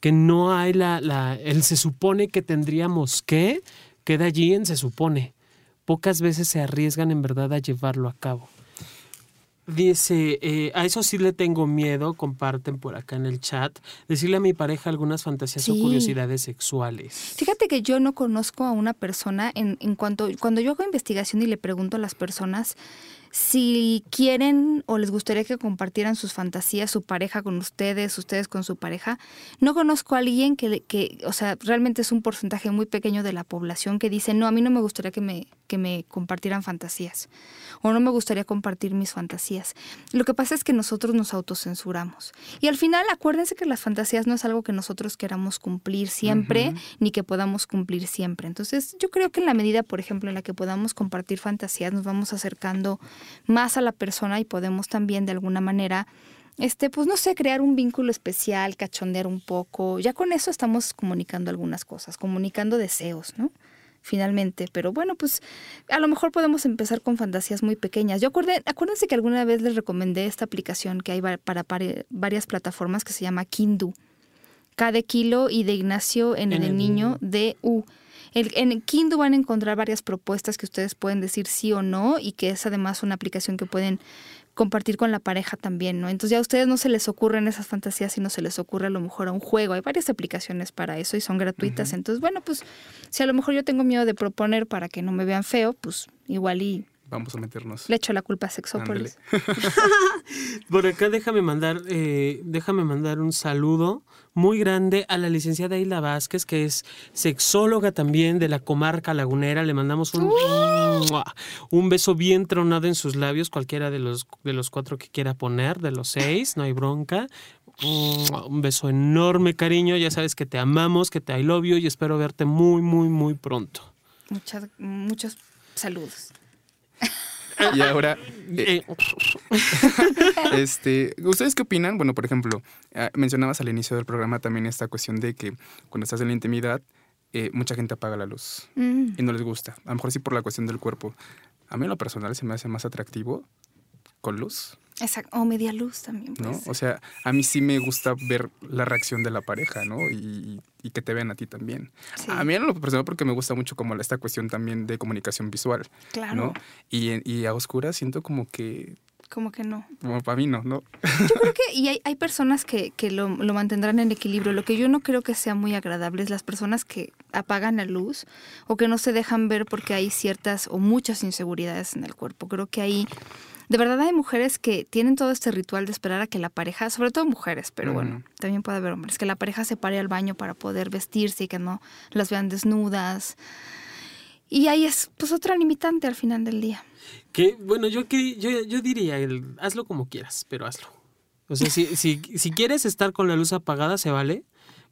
que no hay la, la, el se supone que tendríamos que, queda allí en se supone. Pocas veces se arriesgan en verdad a llevarlo a cabo. Dice, eh, a eso sí le tengo miedo, comparten por acá en el chat, decirle a mi pareja algunas fantasías o curiosidades sexuales. Fíjate que yo no conozco a una persona en, en cuanto cuando yo hago investigación y le pregunto a las personas si quieren o les gustaría que compartieran sus fantasías, su pareja con ustedes, ustedes con su pareja, no conozco a alguien que, que, o sea, realmente es un porcentaje muy pequeño de la población que dice, no, a mí no me gustaría que me, que me compartieran fantasías o no me gustaría compartir mis fantasías. Lo que pasa es que nosotros nos autocensuramos. Y al final, acuérdense que las fantasías no es algo que nosotros queramos cumplir siempre, ni que podamos cumplir siempre. Entonces, yo creo que en la medida, por ejemplo, en la que podamos compartir fantasías, nos vamos acercando más a la persona y podemos también de alguna manera este, pues no sé, crear un vínculo especial, cachondear un poco. Ya con eso estamos comunicando algunas cosas, comunicando deseos, ¿no? Finalmente, pero bueno, pues a lo mejor podemos empezar con fantasías muy pequeñas. Yo acuerde, acuérdense que alguna vez les recomendé esta aplicación que hay para, varias plataformas que se llama Kindu. K de kilo y de Ignacio, N N de de niño, D, U. El- en Kindu van a encontrar varias propuestas que ustedes pueden decir sí o no y que es además una aplicación que pueden compartir con la pareja también, ¿no? Entonces ya a ustedes no se les ocurren esas fantasías, sino se les ocurre a lo mejor a un juego. Hay varias aplicaciones para eso y son gratuitas. Entonces, bueno, pues si a lo mejor yo tengo miedo de proponer para que no me vean feo, pues igual y Vamos a meternos. le echo la culpa a Sexópolis. (laughs) Por acá déjame mandar, eh, déjame mandar un saludo muy grande a la licenciada Hilda Vázquez, que es sexóloga también de la comarca lagunera. Le mandamos un, un beso bien tronado en sus labios, cualquiera de los, de los cuatro que quiera poner, de los seis, no hay bronca. Un beso enorme, cariño. Ya sabes que te amamos, que te I love you y espero verte muy, muy, muy pronto. Muchas, muchos saludos. Y ahora, eh, Eh, (laughs) este, ¿ustedes qué opinan? Bueno, por ejemplo, ah, mencionabas al inicio del programa también esta cuestión de que cuando estás en la intimidad, eh, mucha gente apaga la luz Mm. y no les gusta. A lo mejor sí por la cuestión del cuerpo. A mí en lo personal se me hace más atractivo con luz, Exacto. O media luz también. ¿no? puede ser. O sea, a mí sí me gusta ver la reacción de la pareja, ¿no? Y, y que te vean a ti también. Sí. A mí en lo personal porque me gusta mucho como esta cuestión también de comunicación visual, Claro. ¿no? Y, y a oscuras siento como que, Como que no. como para mí no, ¿no? Yo creo que, y hay, hay personas que, que lo, lo mantendrán en equilibrio. Lo que yo no creo que sea muy agradable es las personas que apagan la luz o que no se dejan ver porque hay ciertas o muchas inseguridades en el cuerpo. Creo que ahí, de verdad hay mujeres que tienen todo este ritual de esperar a que la pareja, sobre todo mujeres, pero bueno, también puede haber hombres, que la pareja se pare al baño para poder vestirse y que no las vean desnudas. Y ahí es pues otra limitante al final del día. Que, bueno, yo, que, yo, yo diría, el, hazlo como quieras, pero hazlo. O sea, si, si, si quieres estar con la luz apagada, se vale.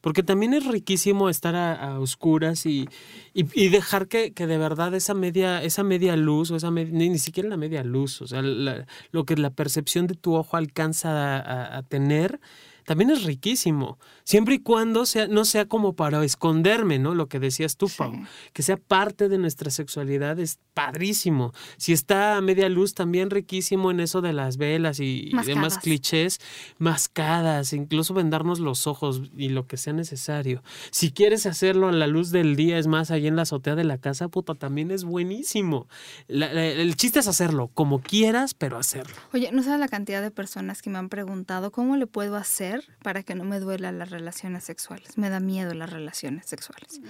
Porque también es riquísimo estar a, oscuras y, y, dejar que, que de verdad esa media, esa media luz, o esa med- ni, ni siquiera la media luz, o sea, lo que la percepción de tu ojo alcanza a tener, también es riquísimo. Siempre y cuando sea, no sea como para esconderme, ¿no? Lo que decías tú, Pau. Sí. Que sea parte de nuestra sexualidad es padrísimo. Si está a media luz, también riquísimo en eso de las velas y, y demás clichés, mascadas, incluso vendarnos los ojos y lo que sea necesario. Si quieres hacerlo a la luz del día, es más, ahí en la azotea de la casa, puta, también es buenísimo. La- la- el chiste es hacerlo, como quieras, pero hacerlo. Oye, no sabes la cantidad de personas que me han preguntado cómo le puedo hacer para que no me duelan las relaciones sexuales. Me da miedo las relaciones sexuales.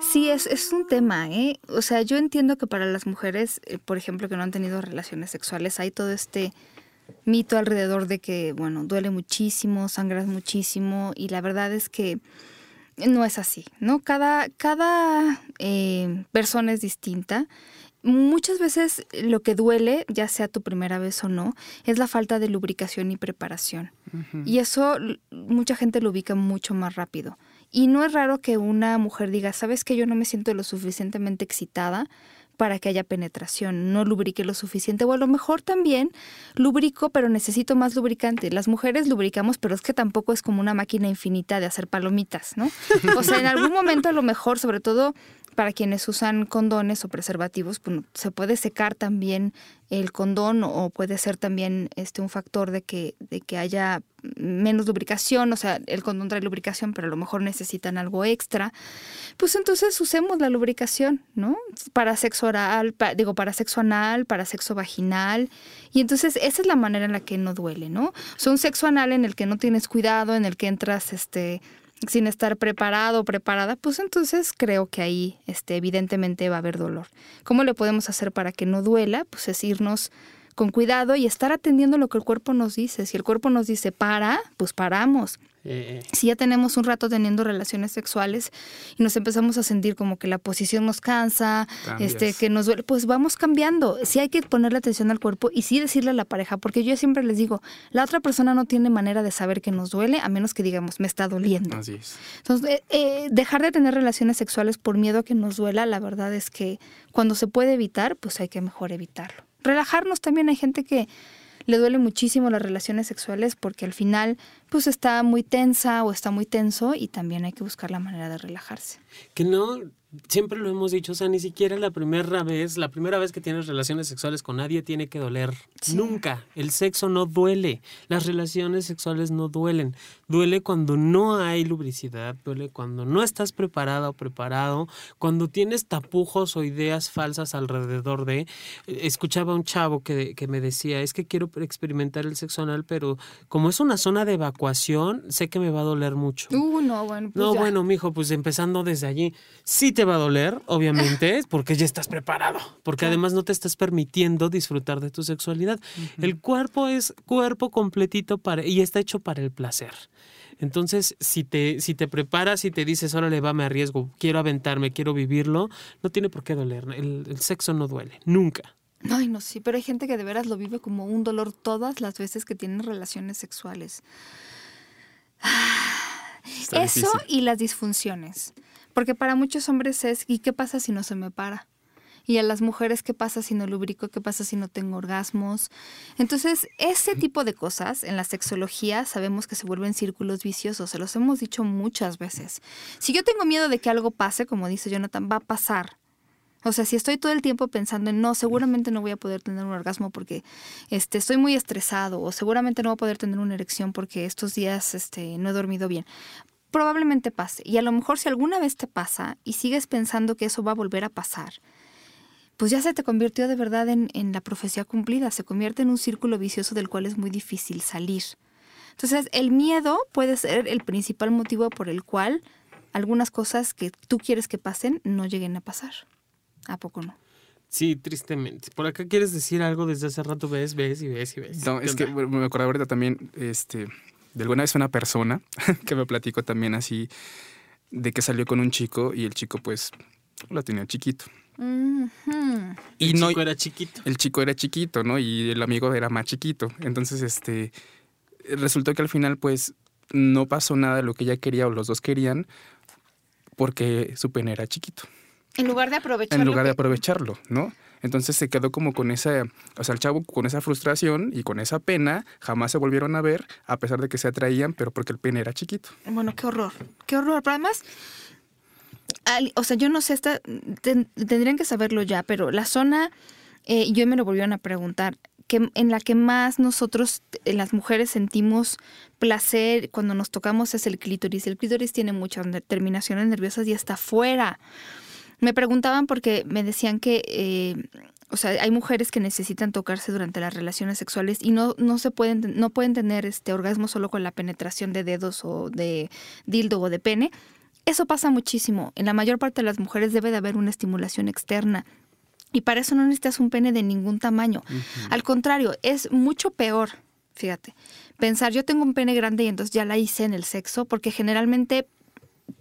Sí, es, es un tema, ¿eh? O sea, yo entiendo que para las mujeres, eh, por ejemplo, que no han tenido relaciones sexuales, hay todo este mito alrededor de que, bueno, duele muchísimo, sangras muchísimo, y la verdad es que no es así, ¿no? Cada, cada eh, persona es distinta muchas veces lo que duele, ya sea tu primera vez o no, es la falta de lubricación y preparación. Y eso mucha gente lo ubica mucho más rápido. Y no es raro que una mujer diga, sabes que yo no me siento lo suficientemente excitada para que haya penetración, no lubrique lo suficiente, o a lo mejor también lubrico, pero necesito más lubricante. Las mujeres lubricamos, pero es que tampoco es como una máquina infinita de hacer palomitas, ¿no? O sea, en algún momento a lo mejor, sobre todo para quienes usan condones o preservativos, pues, se puede secar también el condón o puede ser también este un factor de que, de que haya menos lubricación, o sea, el condón trae lubricación, pero a lo mejor necesitan algo extra. Pues entonces usemos la lubricación, ¿no? Para sexo oral, digo, para sexo anal, para sexo vaginal. Y entonces esa es la manera en la que no duele, ¿no? O sea, un sexo anal en el que no tienes cuidado, en el que entras este sin estar preparado o preparada, pues entonces creo que ahí este, evidentemente va a haber dolor. ¿Cómo le podemos hacer para que no duela? Pues es irnos con cuidado y estar atendiendo lo que el cuerpo nos dice. Si el cuerpo nos dice para, pues paramos. Eh, si ya tenemos un rato teniendo relaciones sexuales y nos empezamos a sentir como que la posición nos cansa, este, que nos duele, pues vamos cambiando. Sí hay que ponerle atención al cuerpo y sí decirle a la pareja, porque yo siempre les digo, la otra persona no tiene manera de saber que nos duele a menos que digamos, me está doliendo. Así es. Entonces, eh, eh, dejar de tener relaciones sexuales por miedo a que nos duela, la verdad es que cuando se puede evitar, pues hay que mejor evitarlo. Relajarnos también hay gente que le duele muchísimo las relaciones sexuales porque al final pues está muy tensa o está muy tenso y también hay que buscar la manera de relajarse. Que no, siempre lo hemos dicho, o sea, ni siquiera la primera vez, la primera vez que tienes relaciones sexuales con nadie tiene que doler. Nunca. El sexo no duele. Las relaciones sexuales no duelen. Duele cuando no hay lubricidad, duele cuando no estás preparada o preparado, cuando tienes tapujos o ideas falsas alrededor de... Escuchaba a un chavo que, que me decía, es que quiero experimentar el sexo anal, pero como es una zona de evacuación, sé que me va a doler mucho. Uh, no, bueno. Pues no, bueno, mijo, pues empezando desde allí. Sí te va a doler, obviamente, (laughs) porque ya estás preparado, porque además no te estás permitiendo disfrutar de tu sexualidad. El cuerpo es cuerpo completito para, y está hecho para el placer. Entonces, si te, si te preparas y te dices, órale, va, me arriesgo, quiero aventarme, quiero vivirlo, no tiene por qué doler. El, el sexo no duele, nunca. Ay, no, sí, pero hay gente que de veras lo vive como un dolor todas las veces que tienen relaciones sexuales. Eso y las disfunciones. Porque para muchos hombres es, ¿y qué pasa si no se me para? Y a las mujeres, ¿qué pasa si no lubrico? ¿Qué pasa si no tengo orgasmos? Entonces, ese tipo de cosas en la sexología sabemos que se vuelven círculos viciosos, se los hemos dicho muchas veces. Si yo tengo miedo de que algo pase, como dice Jonathan, va a pasar. O sea, si estoy todo el tiempo pensando en no, seguramente no voy a poder tener un orgasmo porque este, estoy muy estresado o seguramente no voy a poder tener una erección porque estos días este, no he dormido bien probablemente pase. Y a lo mejor si alguna vez te pasa y sigues pensando que eso va a volver a pasar, pues ya se te convirtió de verdad en, la profecía cumplida, se convierte en un círculo vicioso del cual es muy difícil salir. Entonces, el miedo puede ser el principal motivo por el cual algunas cosas que tú quieres que pasen no lleguen a pasar. ¿A poco no? Sí, tristemente. Por acá quieres decir algo desde hace rato, ves, ves y ves y ves. No, es que me acuerdo ahorita también, este, de alguna vez una persona (laughs) que me platicó también así de que salió con un chico y el chico pues lo tenía chiquito. Y el chico era chiquito. El chico era chiquito, ¿no? Y el amigo era más chiquito. Entonces, este, resultó que al final pues no pasó nada de lo que ella quería o los dos querían porque su pene era chiquito. En lugar de aprovecharlo. En lugar de aprovecharlo, ¿no? Entonces se quedó como con esa, o sea, el chavo con esa frustración y con esa pena, jamás se volvieron a ver, a pesar de que se atraían, pero porque el pene era chiquito. Bueno, qué horror, qué horror. Pero además, o sea, yo no sé, esta, tendrían que saberlo ya, pero la zona, eh, yo me lo volvieron a preguntar, que, en la que más nosotros, las mujeres, sentimos placer cuando nos tocamos es el clítoris. El clítoris tiene muchas terminaciones nerviosas y está fuera. Me preguntaban porque me decían que, eh, o sea, hay mujeres que necesitan tocarse durante las relaciones sexuales y no, no se pueden, no pueden tener este orgasmo solo con la penetración de dedos o de dildo o de pene. Eso pasa muchísimo. En la mayor parte de las mujeres debe de haber una estimulación externa. Y para eso no necesitas un pene de ningún tamaño. Al contrario, es mucho peor, fíjate, pensar yo tengo un pene grande y entonces ya la hice en el sexo, porque generalmente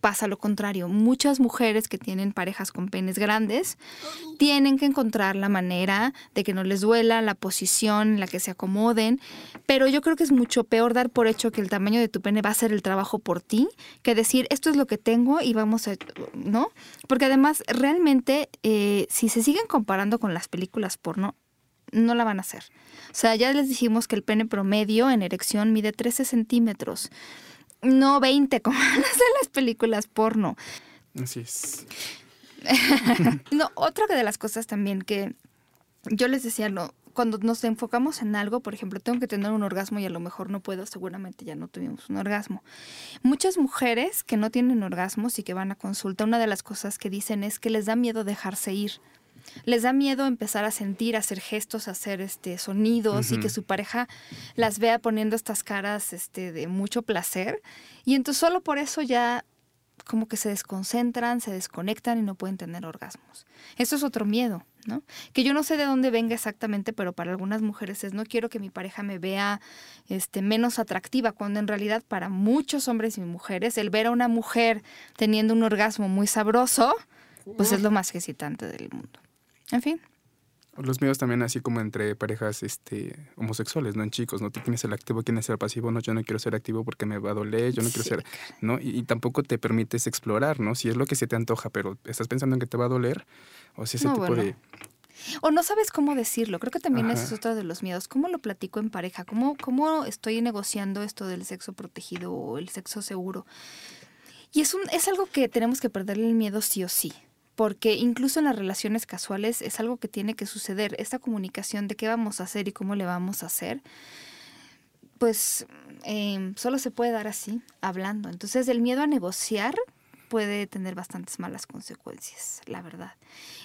pasa lo contrario. Muchas mujeres que tienen parejas con penes grandes tienen que encontrar la manera de que no les duela, la posición en la que se acomoden, pero yo creo que es mucho peor dar por hecho que el tamaño de tu pene va a hacer el trabajo por ti, que decir esto es lo que tengo y vamos a, ¿no? Porque además realmente eh, si se siguen comparando con las películas porno, no la van a hacer. O sea, ya les dijimos que el pene promedio en erección mide 13 centímetros no 20 como (laughs) en las películas porno. Así es. (laughs) no, otra de las cosas también que yo les decía, no, cuando nos enfocamos en algo, por ejemplo, tengo que tener un orgasmo y a lo mejor no puedo, seguramente ya no tuvimos un orgasmo. Muchas mujeres que no tienen orgasmos y que van a consulta, una de las cosas que dicen es que les da miedo dejarse ir les da miedo empezar a sentir, a hacer gestos, a hacer este sonidos y que su pareja las vea poniendo estas caras este, de mucho placer. Y entonces solo por eso ya como que se desconcentran, se desconectan y no pueden tener orgasmos. Eso es otro miedo, ¿no? Que yo no sé de dónde venga exactamente, pero para algunas mujeres es no quiero que mi pareja me vea este menos atractiva, cuando en realidad para muchos hombres y mujeres el ver a una mujer teniendo un orgasmo muy sabroso, pues es lo más excitante del mundo. En fin. Los míos también así como entre parejas este, homosexuales, ¿no? En chicos, ¿no? Tú tienes el activo, quieres ser pasivo, no, yo no quiero ser activo porque me va a doler, yo no quiero ser, ¿no? Y, tampoco te permites explorar, ¿no? Si es lo que se te antoja, pero estás pensando en que te va a doler, o si ese tipo de... O no sabes cómo decirlo, creo que también es otro de los miedos. ¿Cómo lo platico en pareja? ¿Cómo, ¿Cómo estoy negociando esto del sexo protegido o el sexo seguro? Y es, un, es algo que tenemos que perderle el miedo sí o sí porque incluso en las relaciones casuales es algo que tiene que suceder, esta comunicación de qué vamos a hacer y cómo le vamos a hacer, pues em, solo se puede dar así, hablando. Entonces el miedo a negociar puede tener bastantes malas consecuencias, la verdad.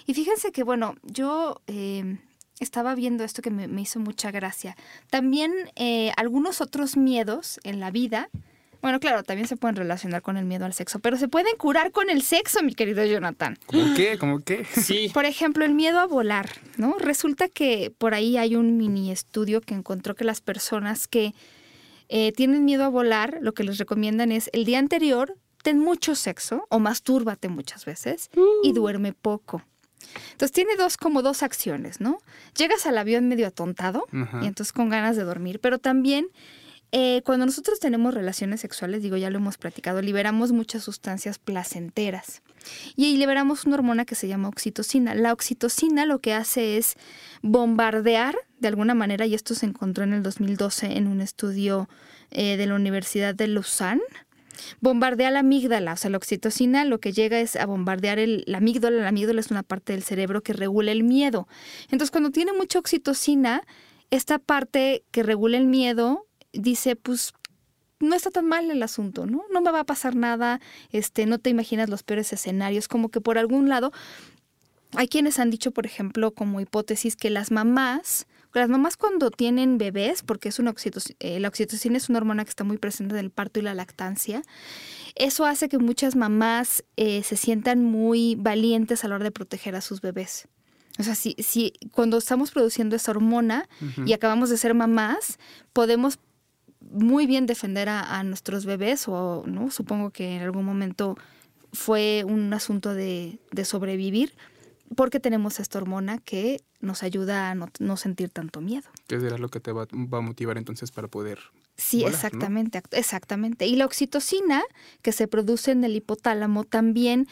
Y fíjense que, bueno, yo em, estaba viendo esto que me, hizo mucha gracia. También eh, algunos otros miedos en la vida bueno, claro, también se pueden relacionar con el miedo al sexo, pero se pueden curar con el sexo, mi querido Jonathan. ¿Cómo qué? ¿Cómo qué? Sí. (laughs) Por ejemplo, el miedo a volar, ¿no? Resulta que por ahí hay un mini estudio que encontró que las personas que eh, tienen miedo a volar, lo que les recomiendan es el día anterior ten mucho sexo o mastúrbate muchas veces y mm. duerme poco. Entonces tiene dos como dos acciones, ¿no? Llegas al avión medio atontado y entonces con ganas de dormir, pero también eh, cuando nosotros tenemos relaciones sexuales, digo, ya lo hemos platicado, liberamos muchas sustancias placenteras. Y ahí liberamos una hormona que se llama oxitocina. La oxitocina lo que hace es bombardear de alguna manera, y esto se encontró en el 2012 en un estudio eh, de la Universidad de Lausanne, bombardea la amígdala, o sea, la oxitocina lo que llega es a bombardear el, la amígdala, la amígdala es una parte del cerebro que regula el miedo. Entonces, cuando tiene mucha oxitocina, esta parte que regula el miedo dice, pues no está tan mal el asunto, ¿no? No me va a pasar nada, este, no te imaginas los peores escenarios, como que por algún lado hay quienes han dicho, por ejemplo, como hipótesis que las mamás, las mamás cuando tienen bebés, porque es una oxitocina, eh, la oxitocina es una hormona que está muy presente en el parto y la lactancia, eso hace que muchas mamás eh, se sientan muy valientes a la hora de proteger a sus bebés. O sea, si, si cuando estamos produciendo esa hormona y acabamos de ser mamás, podemos muy bien defender a, nuestros bebés o no supongo que en algún momento fue un asunto de, sobrevivir porque tenemos esta hormona que nos ayuda a no, sentir tanto miedo. ¿Qué será lo que te va, a motivar entonces para poder Sí, exactamente, exactamente. Y la oxitocina que se produce en el hipotálamo también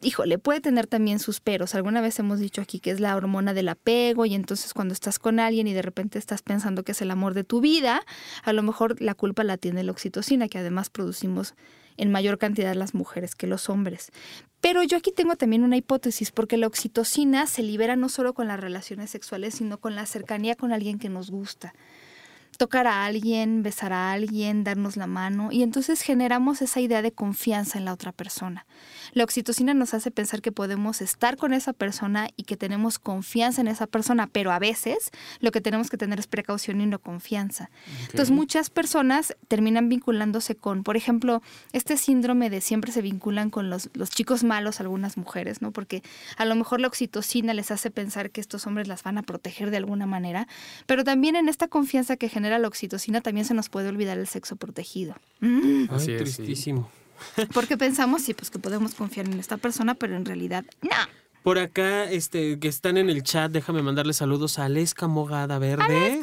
híjole, puede tener también sus peros. Alguna vez hemos dicho aquí que es la hormona del apego y entonces cuando estás con alguien y de repente estás pensando que es el amor de tu vida, a lo mejor la culpa la tiene la oxitocina, que además producimos en mayor cantidad las mujeres que los hombres. Pero yo aquí tengo también una hipótesis, porque la oxitocina se libera no solo con las relaciones sexuales, sino con la cercanía con alguien que nos gusta tocar a alguien, besar a alguien, darnos la mano y entonces generamos esa idea de confianza en la otra persona. La oxitocina nos hace pensar que podemos estar con esa persona y que tenemos confianza en esa persona, pero a veces lo que tenemos que tener es precaución y no confianza. Entonces muchas personas terminan vinculándose con, por ejemplo, este síndrome de siempre se vinculan con los, los chicos malos algunas mujeres, ¿no? Porque a lo mejor la oxitocina les hace pensar que estos hombres las van a proteger de alguna manera, pero también en esta confianza que genera la oxitocina también se nos puede olvidar el sexo protegido. Así es, tristísimo. Porque pensamos, sí, pues que podemos confiar en esta persona, pero en realidad no. Por acá, este, que están en el chat, déjame mandarle saludos a Aleska Mogada Verde.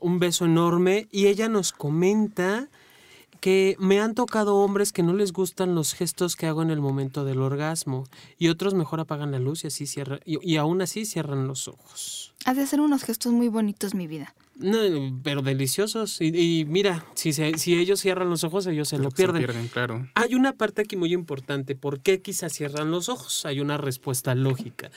Un beso enorme. Y ella nos comenta que me han tocado hombres que no les gustan los gestos que hago en el momento del orgasmo. Y otros mejor apagan la luz y así cierran, y, y aún así cierran los ojos. Has de hacer unos gestos muy bonitos, mi vida. No, pero deliciosos. Y, y mira, si, se- si ellos cierran los ojos, ellos se lo Se pierden. pierden, claro. Hay una parte aquí muy importante. ¿Por qué quizás cierran los ojos? Hay una respuesta lógica.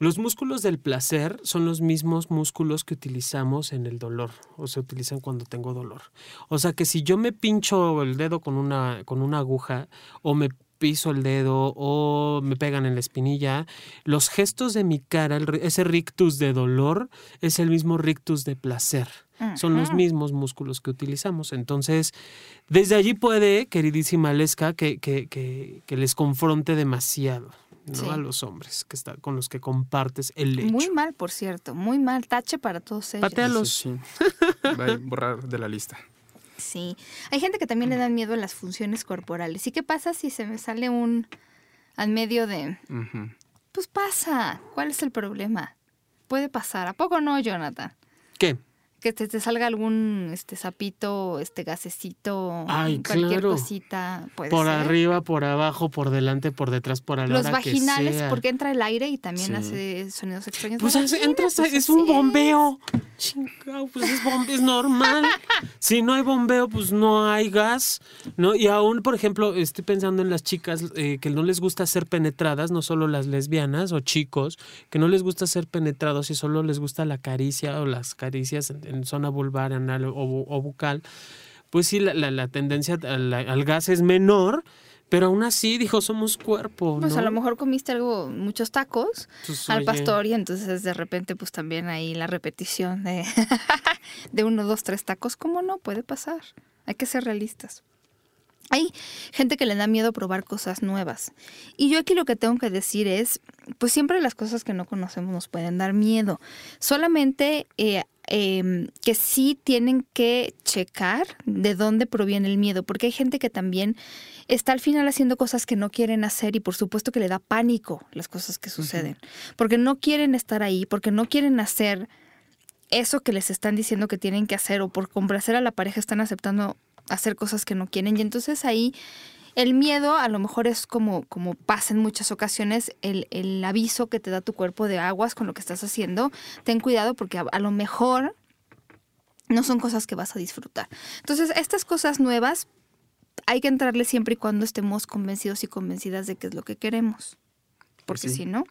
Los músculos del placer son los mismos músculos que utilizamos en el dolor o se utilizan cuando tengo dolor. O sea que si yo me pincho el dedo con una, con una aguja o me piso el dedo o me pegan en la espinilla, los gestos de mi cara, el ese rictus de dolor es el mismo rictus de placer. Son los mismos músculos que utilizamos. Entonces, desde allí puede, queridísima Lesca, que, que, que, que les confronte demasiado ¿no? Sí. a los hombres que está, con los que compartes el lecho. Muy mal, por cierto, muy mal. Tache para todos ellos. Patea los- Sí. Va a (laughs) borrar de la lista. Sí. Hay gente que también le dan miedo a las funciones corporales. ¿Y qué pasa si se me sale un al medio de... Pues pasa. ¿Cuál es el problema? Puede pasar. ¿A poco no, Jonathan? ¿Qué? Que te, te salga algún este sapito, este gasecito, Ay, cualquier claro. cosita. Puede Por ser. arriba, por abajo, por delante, por detrás, por a la Los hora que vaginales, sea. porque entra el aire y también Sí. hace sonidos extraños. Pues La es, vagina, entras, pues es un bombeo. Chingao, pues es, normal. (laughs) si no hay bombeo, pues no hay gas. ¿no? Y aún, por ejemplo, estoy pensando en las chicas eh, que no les gusta ser penetradas, no solo las lesbianas o chicos, que no les gusta ser penetrados y solo les gusta la caricia o las caricias en, en zona vulvar, anal o, bu- o bucal. Pues sí, la, la- la tendencia al, al gas es menor, pero aún así, dijo, somos cuerpo. Pues a lo mejor comiste algo, muchos tacos Entonces, al pastor y entonces de repente pues también ahí la repetición de, (laughs) de uno, dos, tres tacos, ¿cómo no? Puede pasar. Hay que ser realistas. Hay gente que le da miedo probar cosas nuevas. Y yo aquí lo que tengo que decir es, pues siempre las cosas que no conocemos nos pueden dar miedo. Solamente eh, eh, que sí tienen que checar de dónde proviene el miedo, porque hay gente que también está al final haciendo cosas que no quieren hacer y por supuesto que le da pánico las cosas que suceden, porque no quieren estar ahí, porque no quieren hacer eso que les están diciendo que tienen que hacer o por complacer a la pareja están aceptando hacer cosas que no quieren y entonces ahí el miedo a lo mejor es como, como pasa en muchas ocasiones, el, el aviso que te da tu cuerpo de aguas con lo que estás haciendo. Ten cuidado porque a, a lo mejor no son cosas que vas a disfrutar. Entonces, estas cosas nuevas hay que entrarle siempre y cuando estemos convencidos y convencidas de que es lo que queremos. Porque sí. si no...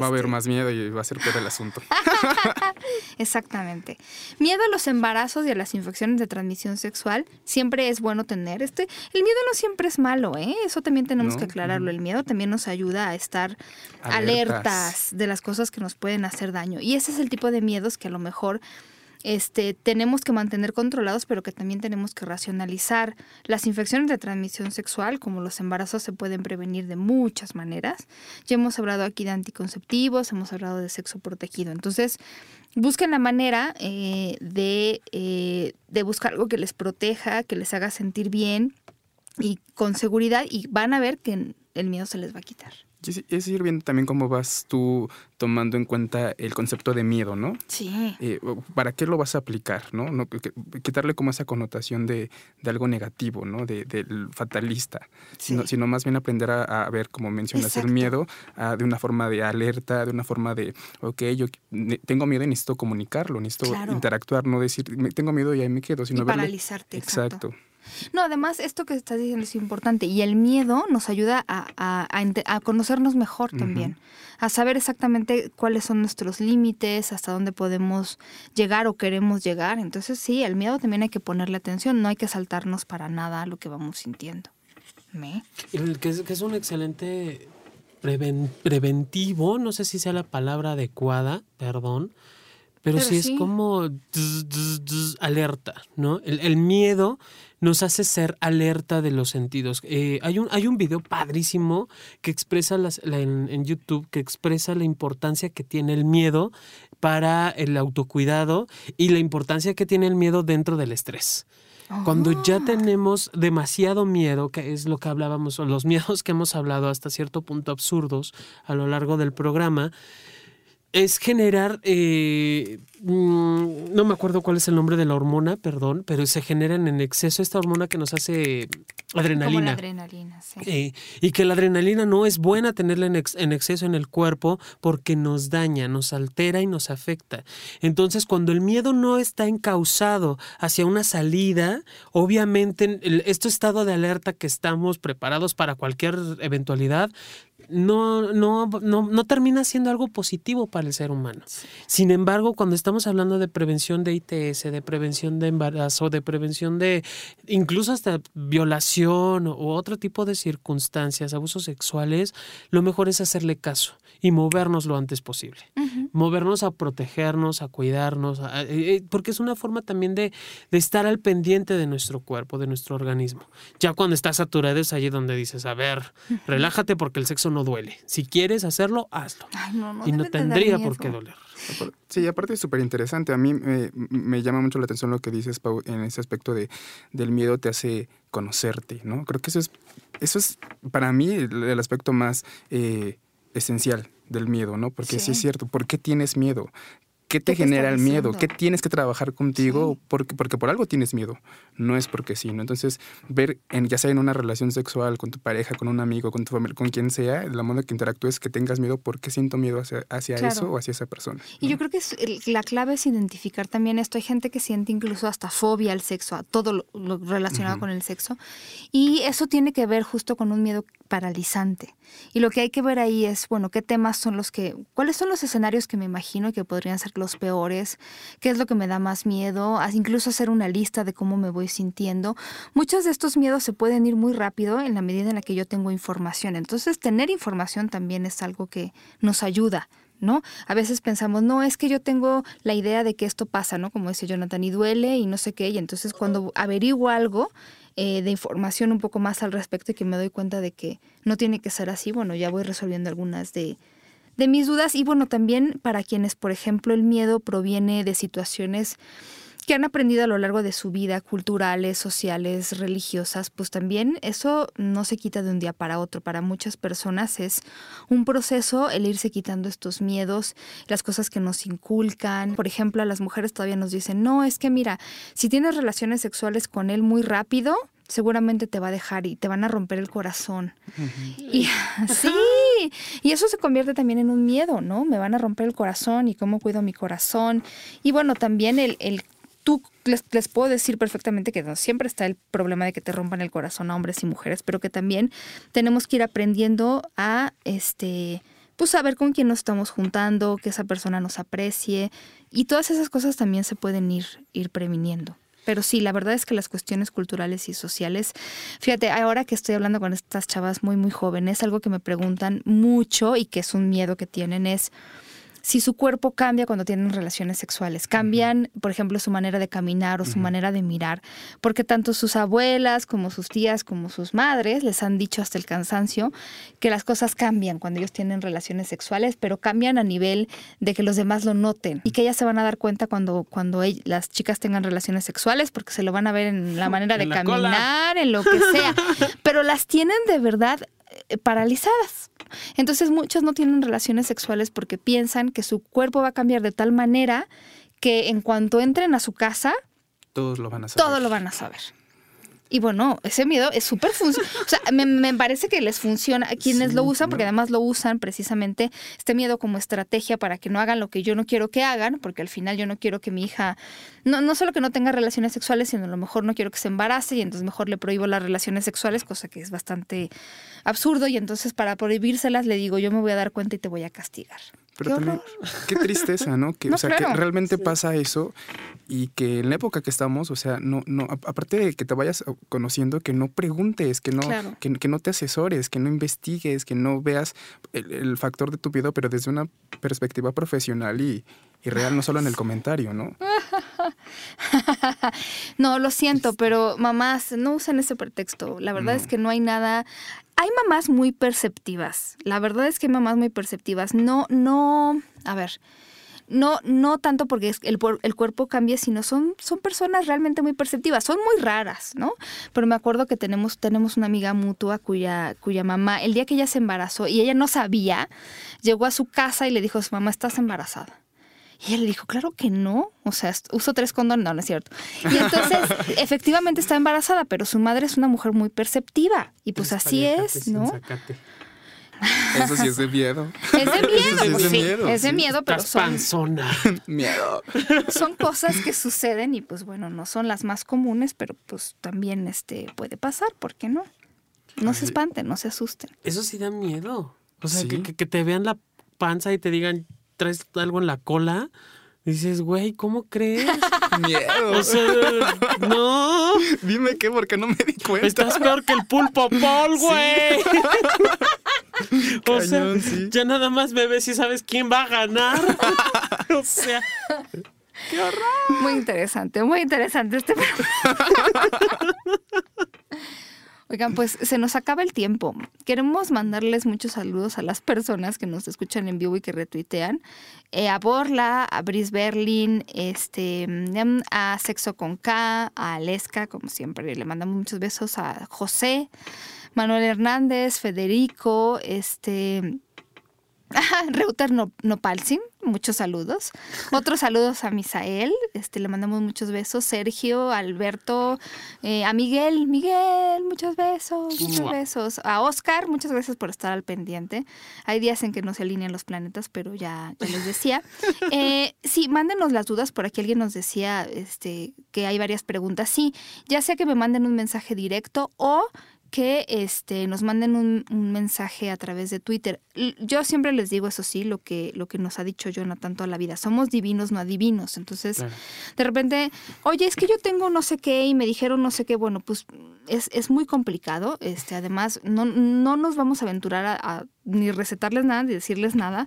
Va a haber este, más miedo y va a ser peor el asunto. (laughs) Exactamente. Miedo a los embarazos y a las infecciones de transmisión sexual siempre es bueno tener. Este, el miedo no siempre es malo, ¿eh? Eso también tenemos No, que aclararlo. El miedo también nos ayuda a estar Alertas. alertas. de las cosas que nos pueden hacer daño. Y ese es el tipo de miedos que a lo mejor este, tenemos que mantener controlados, pero que también tenemos que racionalizar. Las infecciones de transmisión sexual, como los embarazos, se pueden prevenir de muchas maneras. Ya hemos hablado aquí de anticonceptivos, hemos hablado de sexo protegido. Entonces, busquen la manera eh, de, eh, de buscar algo que les proteja, que les haga sentir bien y con seguridad y van a ver que el miedo se les va a quitar. Es, ir viendo también cómo vas tú tomando en cuenta el concepto de miedo, ¿no? Sí. Eh, ¿Para qué lo vas a aplicar, no? no quitarle como esa connotación de, de algo negativo, ¿no? De, del fatalista. Sino, Sí. sino más bien aprender a, a ver, como mencionas, Exacto. el miedo ah, de una forma de alerta, de una forma de, ok, yo tengo miedo y necesito comunicarlo, necesito Claro. interactuar, no decir, "Me- tengo miedo y ahí me quedo, sino y verle- paralizarte. exacto. Exacto. No, además, esto que estás diciendo es importante. Y el miedo nos ayuda a, a- a a conocernos mejor también. A saber exactamente cuáles son nuestros límites, hasta dónde podemos llegar o queremos llegar. Entonces, sí, el miedo también hay que ponerle atención. No hay que saltarnos para nada lo que vamos sintiendo. ¿Me? Que, es, que es un excelente preven- preventivo, no sé si sea la palabra adecuada, perdón, pero, Pero sí es sí. como tz, tz, tz, alerta, ¿no? El, el miedo nos hace ser alerta de los sentidos. Eh, hay, un, hay un video padrísimo que expresa las, la- en, en YouTube, que expresa la importancia que tiene el miedo para el autocuidado y la importancia que tiene el miedo dentro del estrés. Cuando ya Ah. tenemos demasiado miedo, que es lo que hablábamos, o los (laughs) miedos que hemos hablado hasta cierto punto absurdos a lo largo del programa, es generar, eh, mm, no me acuerdo cuál es el nombre de la hormona, perdón, pero se generan en exceso esta hormona que nos hace Como adrenalina. la adrenalina, sí. Eh, y que la adrenalina no es buena tenerla en, ex- en exceso en el cuerpo porque nos daña, nos altera y nos afecta. Entonces, cuando el miedo no está encausado hacia una salida, obviamente el- este estado de alerta que estamos preparados para cualquier eventualidad, no, no, no, no termina siendo algo positivo para el ser humano. Sin embargo, cuando estamos hablando de prevención de ITS, de prevención de embarazo, de prevención de incluso hasta violación o otro tipo de circunstancias, abusos sexuales, lo mejor es hacerle caso y movernos lo antes posible. Movernos a protegernos, a cuidarnos, a- eh, eh, porque es una forma también de, de estar al pendiente de nuestro cuerpo, de nuestro organismo. Ya cuando estás saturado es allí donde dices, a ver, relájate porque el sexo no duele. Si quieres hacerlo, hazlo. Ay, no, no y no tendría por qué doler. Sí, aparte es súper interesante. A mí eh, me llama mucho la atención lo que dices, Pau, en ese aspecto de, del miedo te hace conocerte, ¿no? Creo que eso es, eso es para mí el, el aspecto más eh, esencial del miedo, ¿no? Porque sí. Sí. es cierto, ¿por qué tienes miedo? ¿Qué te ¿Qué te genera el miedo? diciendo? ¿Qué tienes que trabajar contigo? Sí. Porque, porque por algo tienes miedo, no es porque sí, ¿no? Entonces, ver, en, ya sea en una relación sexual, con tu pareja, con un amigo, con tu familia, con quien sea, la modo que interactúes, que tengas miedo, ¿por qué siento miedo hacia, hacia Claro. eso o hacia esa persona? Y ¿no? yo creo que es la clave es identificar también esto. Hay gente que siente incluso hasta fobia al sexo, a todo lo, lo relacionado con el sexo. Y eso tiene que ver justo con un miedo paralizante. Y lo que hay que ver ahí es, bueno, qué temas son los que, cuáles son los escenarios que me imagino que podrían ser los peores, qué es lo que me da más miedo, incluso hacer una lista de cómo me voy sintiendo. Muchos de estos miedos se pueden ir muy rápido en la medida en la que yo tengo información. Entonces, tener información también es algo que nos ayuda. ¿no? A veces pensamos, no, es que yo tengo la idea de que esto pasa, ¿no? Como dice Jonathan, y duele y no sé qué, y entonces cuando averiguo algo eh, de información un poco más al respecto y que me doy cuenta de que no tiene que ser así, bueno, ya voy resolviendo algunas de, de mis dudas y bueno, también para quienes, por ejemplo, el miedo proviene de situaciones que han aprendido a lo largo de su vida, culturales, sociales, religiosas, pues también eso no se quita de un día para otro. Para muchas personas es un proceso el irse quitando estos miedos, las cosas que nos inculcan. Por ejemplo, a las mujeres todavía nos dicen, no, es que mira, si tienes relaciones sexuales con él muy rápido, seguramente te va a dejar y te van a romper el corazón. Y (laughs) sí, y eso se convierte también en un miedo, ¿no? Me van a romper el corazón y cómo cuido mi corazón. Y bueno, también el, el tú les, les puedo decir perfectamente que no, siempre está el problema de que te rompan el corazón a hombres y mujeres, pero que también tenemos que ir aprendiendo a este pues saber con quién nos estamos juntando, que esa persona nos aprecie y todas esas cosas también se pueden ir ir previniendo. Pero sí, la verdad es que las cuestiones culturales y sociales, fíjate, ahora que estoy hablando con estas chavas muy, muy jóvenes, algo que me preguntan mucho y que es un miedo que tienen es si su cuerpo cambia cuando tienen relaciones sexuales. Cambian, por ejemplo, su manera de caminar o su manera de mirar. Porque tanto sus abuelas como sus tías como sus madres les han dicho hasta el cansancio que las cosas cambian cuando ellos tienen relaciones sexuales, pero cambian a nivel de que los demás lo noten y que ellas se van a dar cuenta cuando, cuando ell- las chicas tengan relaciones sexuales porque se lo van a ver en la (laughs) manera de cola. caminar, en lo que sea. (laughs) pero las tienen de verdad paralizadas. Entonces muchos no tienen relaciones sexuales porque piensan que su cuerpo va a cambiar de tal manera que en cuanto entren a su casa, Todos lo van a saber. todo lo van a saber. Y bueno, ese miedo es súper funcional. O sea, me, me parece que les funciona a quienes Sí, lo usan, porque además lo usan precisamente este miedo como estrategia para que no hagan lo que yo no quiero que hagan, porque al final yo no quiero que mi hija, no, no solo que no tenga relaciones sexuales, sino a lo mejor no quiero que se embarace y entonces mejor le prohíbo las relaciones sexuales, cosa que es bastante absurdo. Y entonces para prohibírselas le digo, yo me voy a dar cuenta y te voy a castigar. Pero Qué también, qué tristeza, ¿no? Que, (laughs) No, o sea, claro. que realmente pasa eso y que en la época que estamos, o sea, no, no, aparte de que te vayas conociendo, que no preguntes, que no, Claro. que, que no te asesores, que no investigues, que no veas el, el factor de tu vida, pero desde una perspectiva profesional y, y real, no solo en el comentario, ¿no? (laughs) no, lo siento, pero mamás, no usen ese pretexto. La verdad No. es que no hay nada. Hay mamás muy perceptivas. La verdad es que hay mamás muy perceptivas. No, no. A ver. no, no tanto porque el, el cuerpo cambie, sino son, son personas realmente muy perceptivas, son muy raras, ¿no? Pero me acuerdo que tenemos, tenemos una amiga mutua cuya, cuya mamá, el día que ella se embarazó y ella no sabía, llegó a su casa y le dijo a su mamá, estás embarazada. Y le dijo, claro que no. O sea, uso tres condones. No, no es cierto. Y entonces, (laughs) efectivamente está embarazada, pero su madre es una mujer muy perceptiva. Y pues así es, sin ¿no? Eso sí es de miedo. (laughs) Es de miedo, sí es pues de sí, miedo, es de sí. miedo, pero Estás son, panzona. (laughs) Miedo. son cosas que suceden y pues bueno, no son las más comunes, pero pues también este puede pasar, ¿por qué no? No se espanten, no se asusten. Eso sí da miedo. O sea, Sí. que- que te vean la panza y te digan, traes algo en la cola. Dices, güey, ¿cómo crees? (laughs) Miedo. O sea, no. Dime qué, porque no me di cuenta. Estás peor que el pulpo Paul, güey. (laughs) O sea, sí. ya nada más me ves y sabes quién va a ganar. (laughs) O sea, Muy interesante, muy interesante este programa. Oigan, pues se nos acaba el tiempo. Queremos mandarles muchos saludos a las personas que nos escuchan en vivo y que retuitean. Eh, a Borla, a Brice Berlin, este, mm, a Sexo con K, a Aleska, como siempre. Le mandamos muchos besos a José, Manuel Hernández, Federico, este, (laughs) Reuter no, Nopalsin, muchos saludos. (laughs) Otros saludos a Misael, este, le mandamos muchos besos. Sergio, Alberto, eh, a Miguel, Miguel, muchos besos, muchos besos. A Oscar, muchas gracias por estar al pendiente. Hay días en que no se alinean los planetas, pero ya, ya les decía. (laughs) Eh, sí, mándenos las dudas, por aquí alguien nos decía este, que hay varias preguntas. Sí, ya sea que me manden un mensaje directo o que este, nos manden un, un mensaje a través de Twitter. Yo siempre les digo eso sí, lo que, lo que nos ha dicho Jonathan toda la vida. Somos divinos, no adivinos. Entonces, Claro. de repente, oye, es que yo tengo no sé qué y me dijeron no sé qué. Bueno, pues es, es muy complicado. Este, además, no, no nos vamos a aventurar a, a ni recetarles nada, ni decirles nada.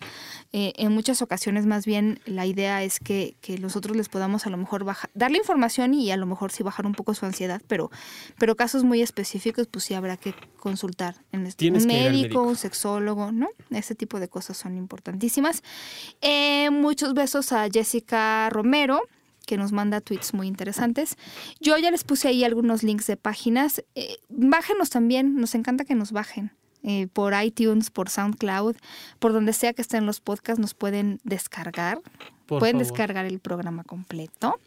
Eh, en muchas ocasiones, más bien, la idea es que, que nosotros les podamos a lo mejor bajar, darle información y a lo mejor sí bajar un poco su ansiedad, pero, pero casos muy específicos, pues sí habrá que consultar en este, un médico. un sexólogo, ¿no? Ese tipo de cosas son importantísimas. Eh, muchos besos a Jessica Romero que nos manda tweets muy interesantes. Yo ya les puse ahí algunos links de páginas. Eh, bájenos también, nos encanta que nos bajen. Eh, por iTunes, por SoundCloud, por donde sea que estén los podcasts, nos pueden descargar. Por pueden favor. descargar el programa completo.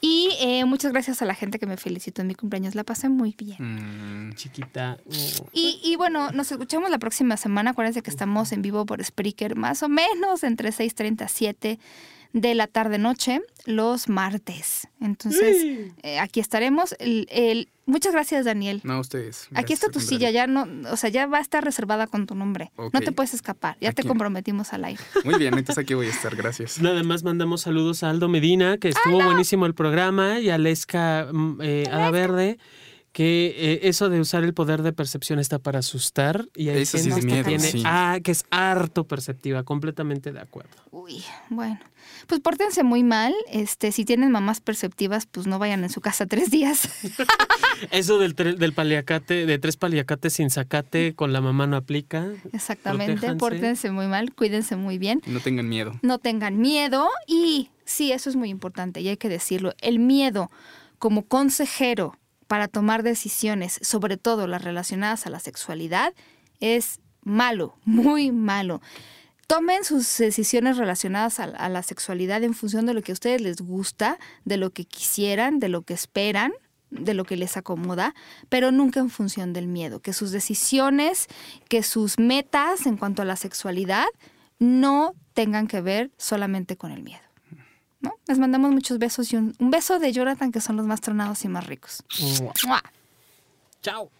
Y eh, muchas gracias a la gente que me felicitó en mi cumpleaños. La pasé muy bien. Mm, Chiquita. oh. Y, y bueno, nos escuchamos la próxima semana. Acuérdense que estamos en vivo por Spreaker más o menos entre 6.30 a 7 de la tarde-noche los martes. Entonces, Sí. eh, aquí estaremos. El- el- muchas gracias, Daniel. no, ustedes. Aquí está tu silla, ya no, o sea, ya va a estar reservada con tu nombre. No te puedes escapar, ya te comprometimos al aire. Muy bien, entonces aquí voy a estar. Gracias. (laughs) Nada más mandamos saludos a Aldo Medina, que estuvo buenísimo el programa, y a Lesca mm, eh, Ada Verde, que eh, eso de usar el poder de percepción está para asustar. Y hay Eso sí gente que tiene- sí. ah, que es harto perceptiva, completamente de acuerdo. Uy, bueno. Pues pórtense muy mal. Este, si tienen mamás perceptivas, pues no vayan en su casa tres días. (laughs) Eso del, del paliacate, de tres paliacates sin zacate, con la mamá no aplica. Exactamente. Protéjanse. Pórtense muy mal, cuídense muy bien. No tengan miedo. no tengan miedo y sí, eso es muy importante y hay que decirlo, el miedo como consejero para tomar decisiones, sobre todo las relacionadas a la sexualidad, es malo, (laughs) muy malo. Tomen sus decisiones relacionadas a, la sexualidad en función de lo que a ustedes les gusta, de lo que quisieran, de lo que esperan, de lo que les acomoda, pero nunca en función del miedo. Que sus decisiones, que sus metas en cuanto a la sexualidad no tengan que ver solamente con el miedo. ¿No? Les mandamos muchos besos y un, un beso de Jonathan, que son los más tronados y más ricos. Chao.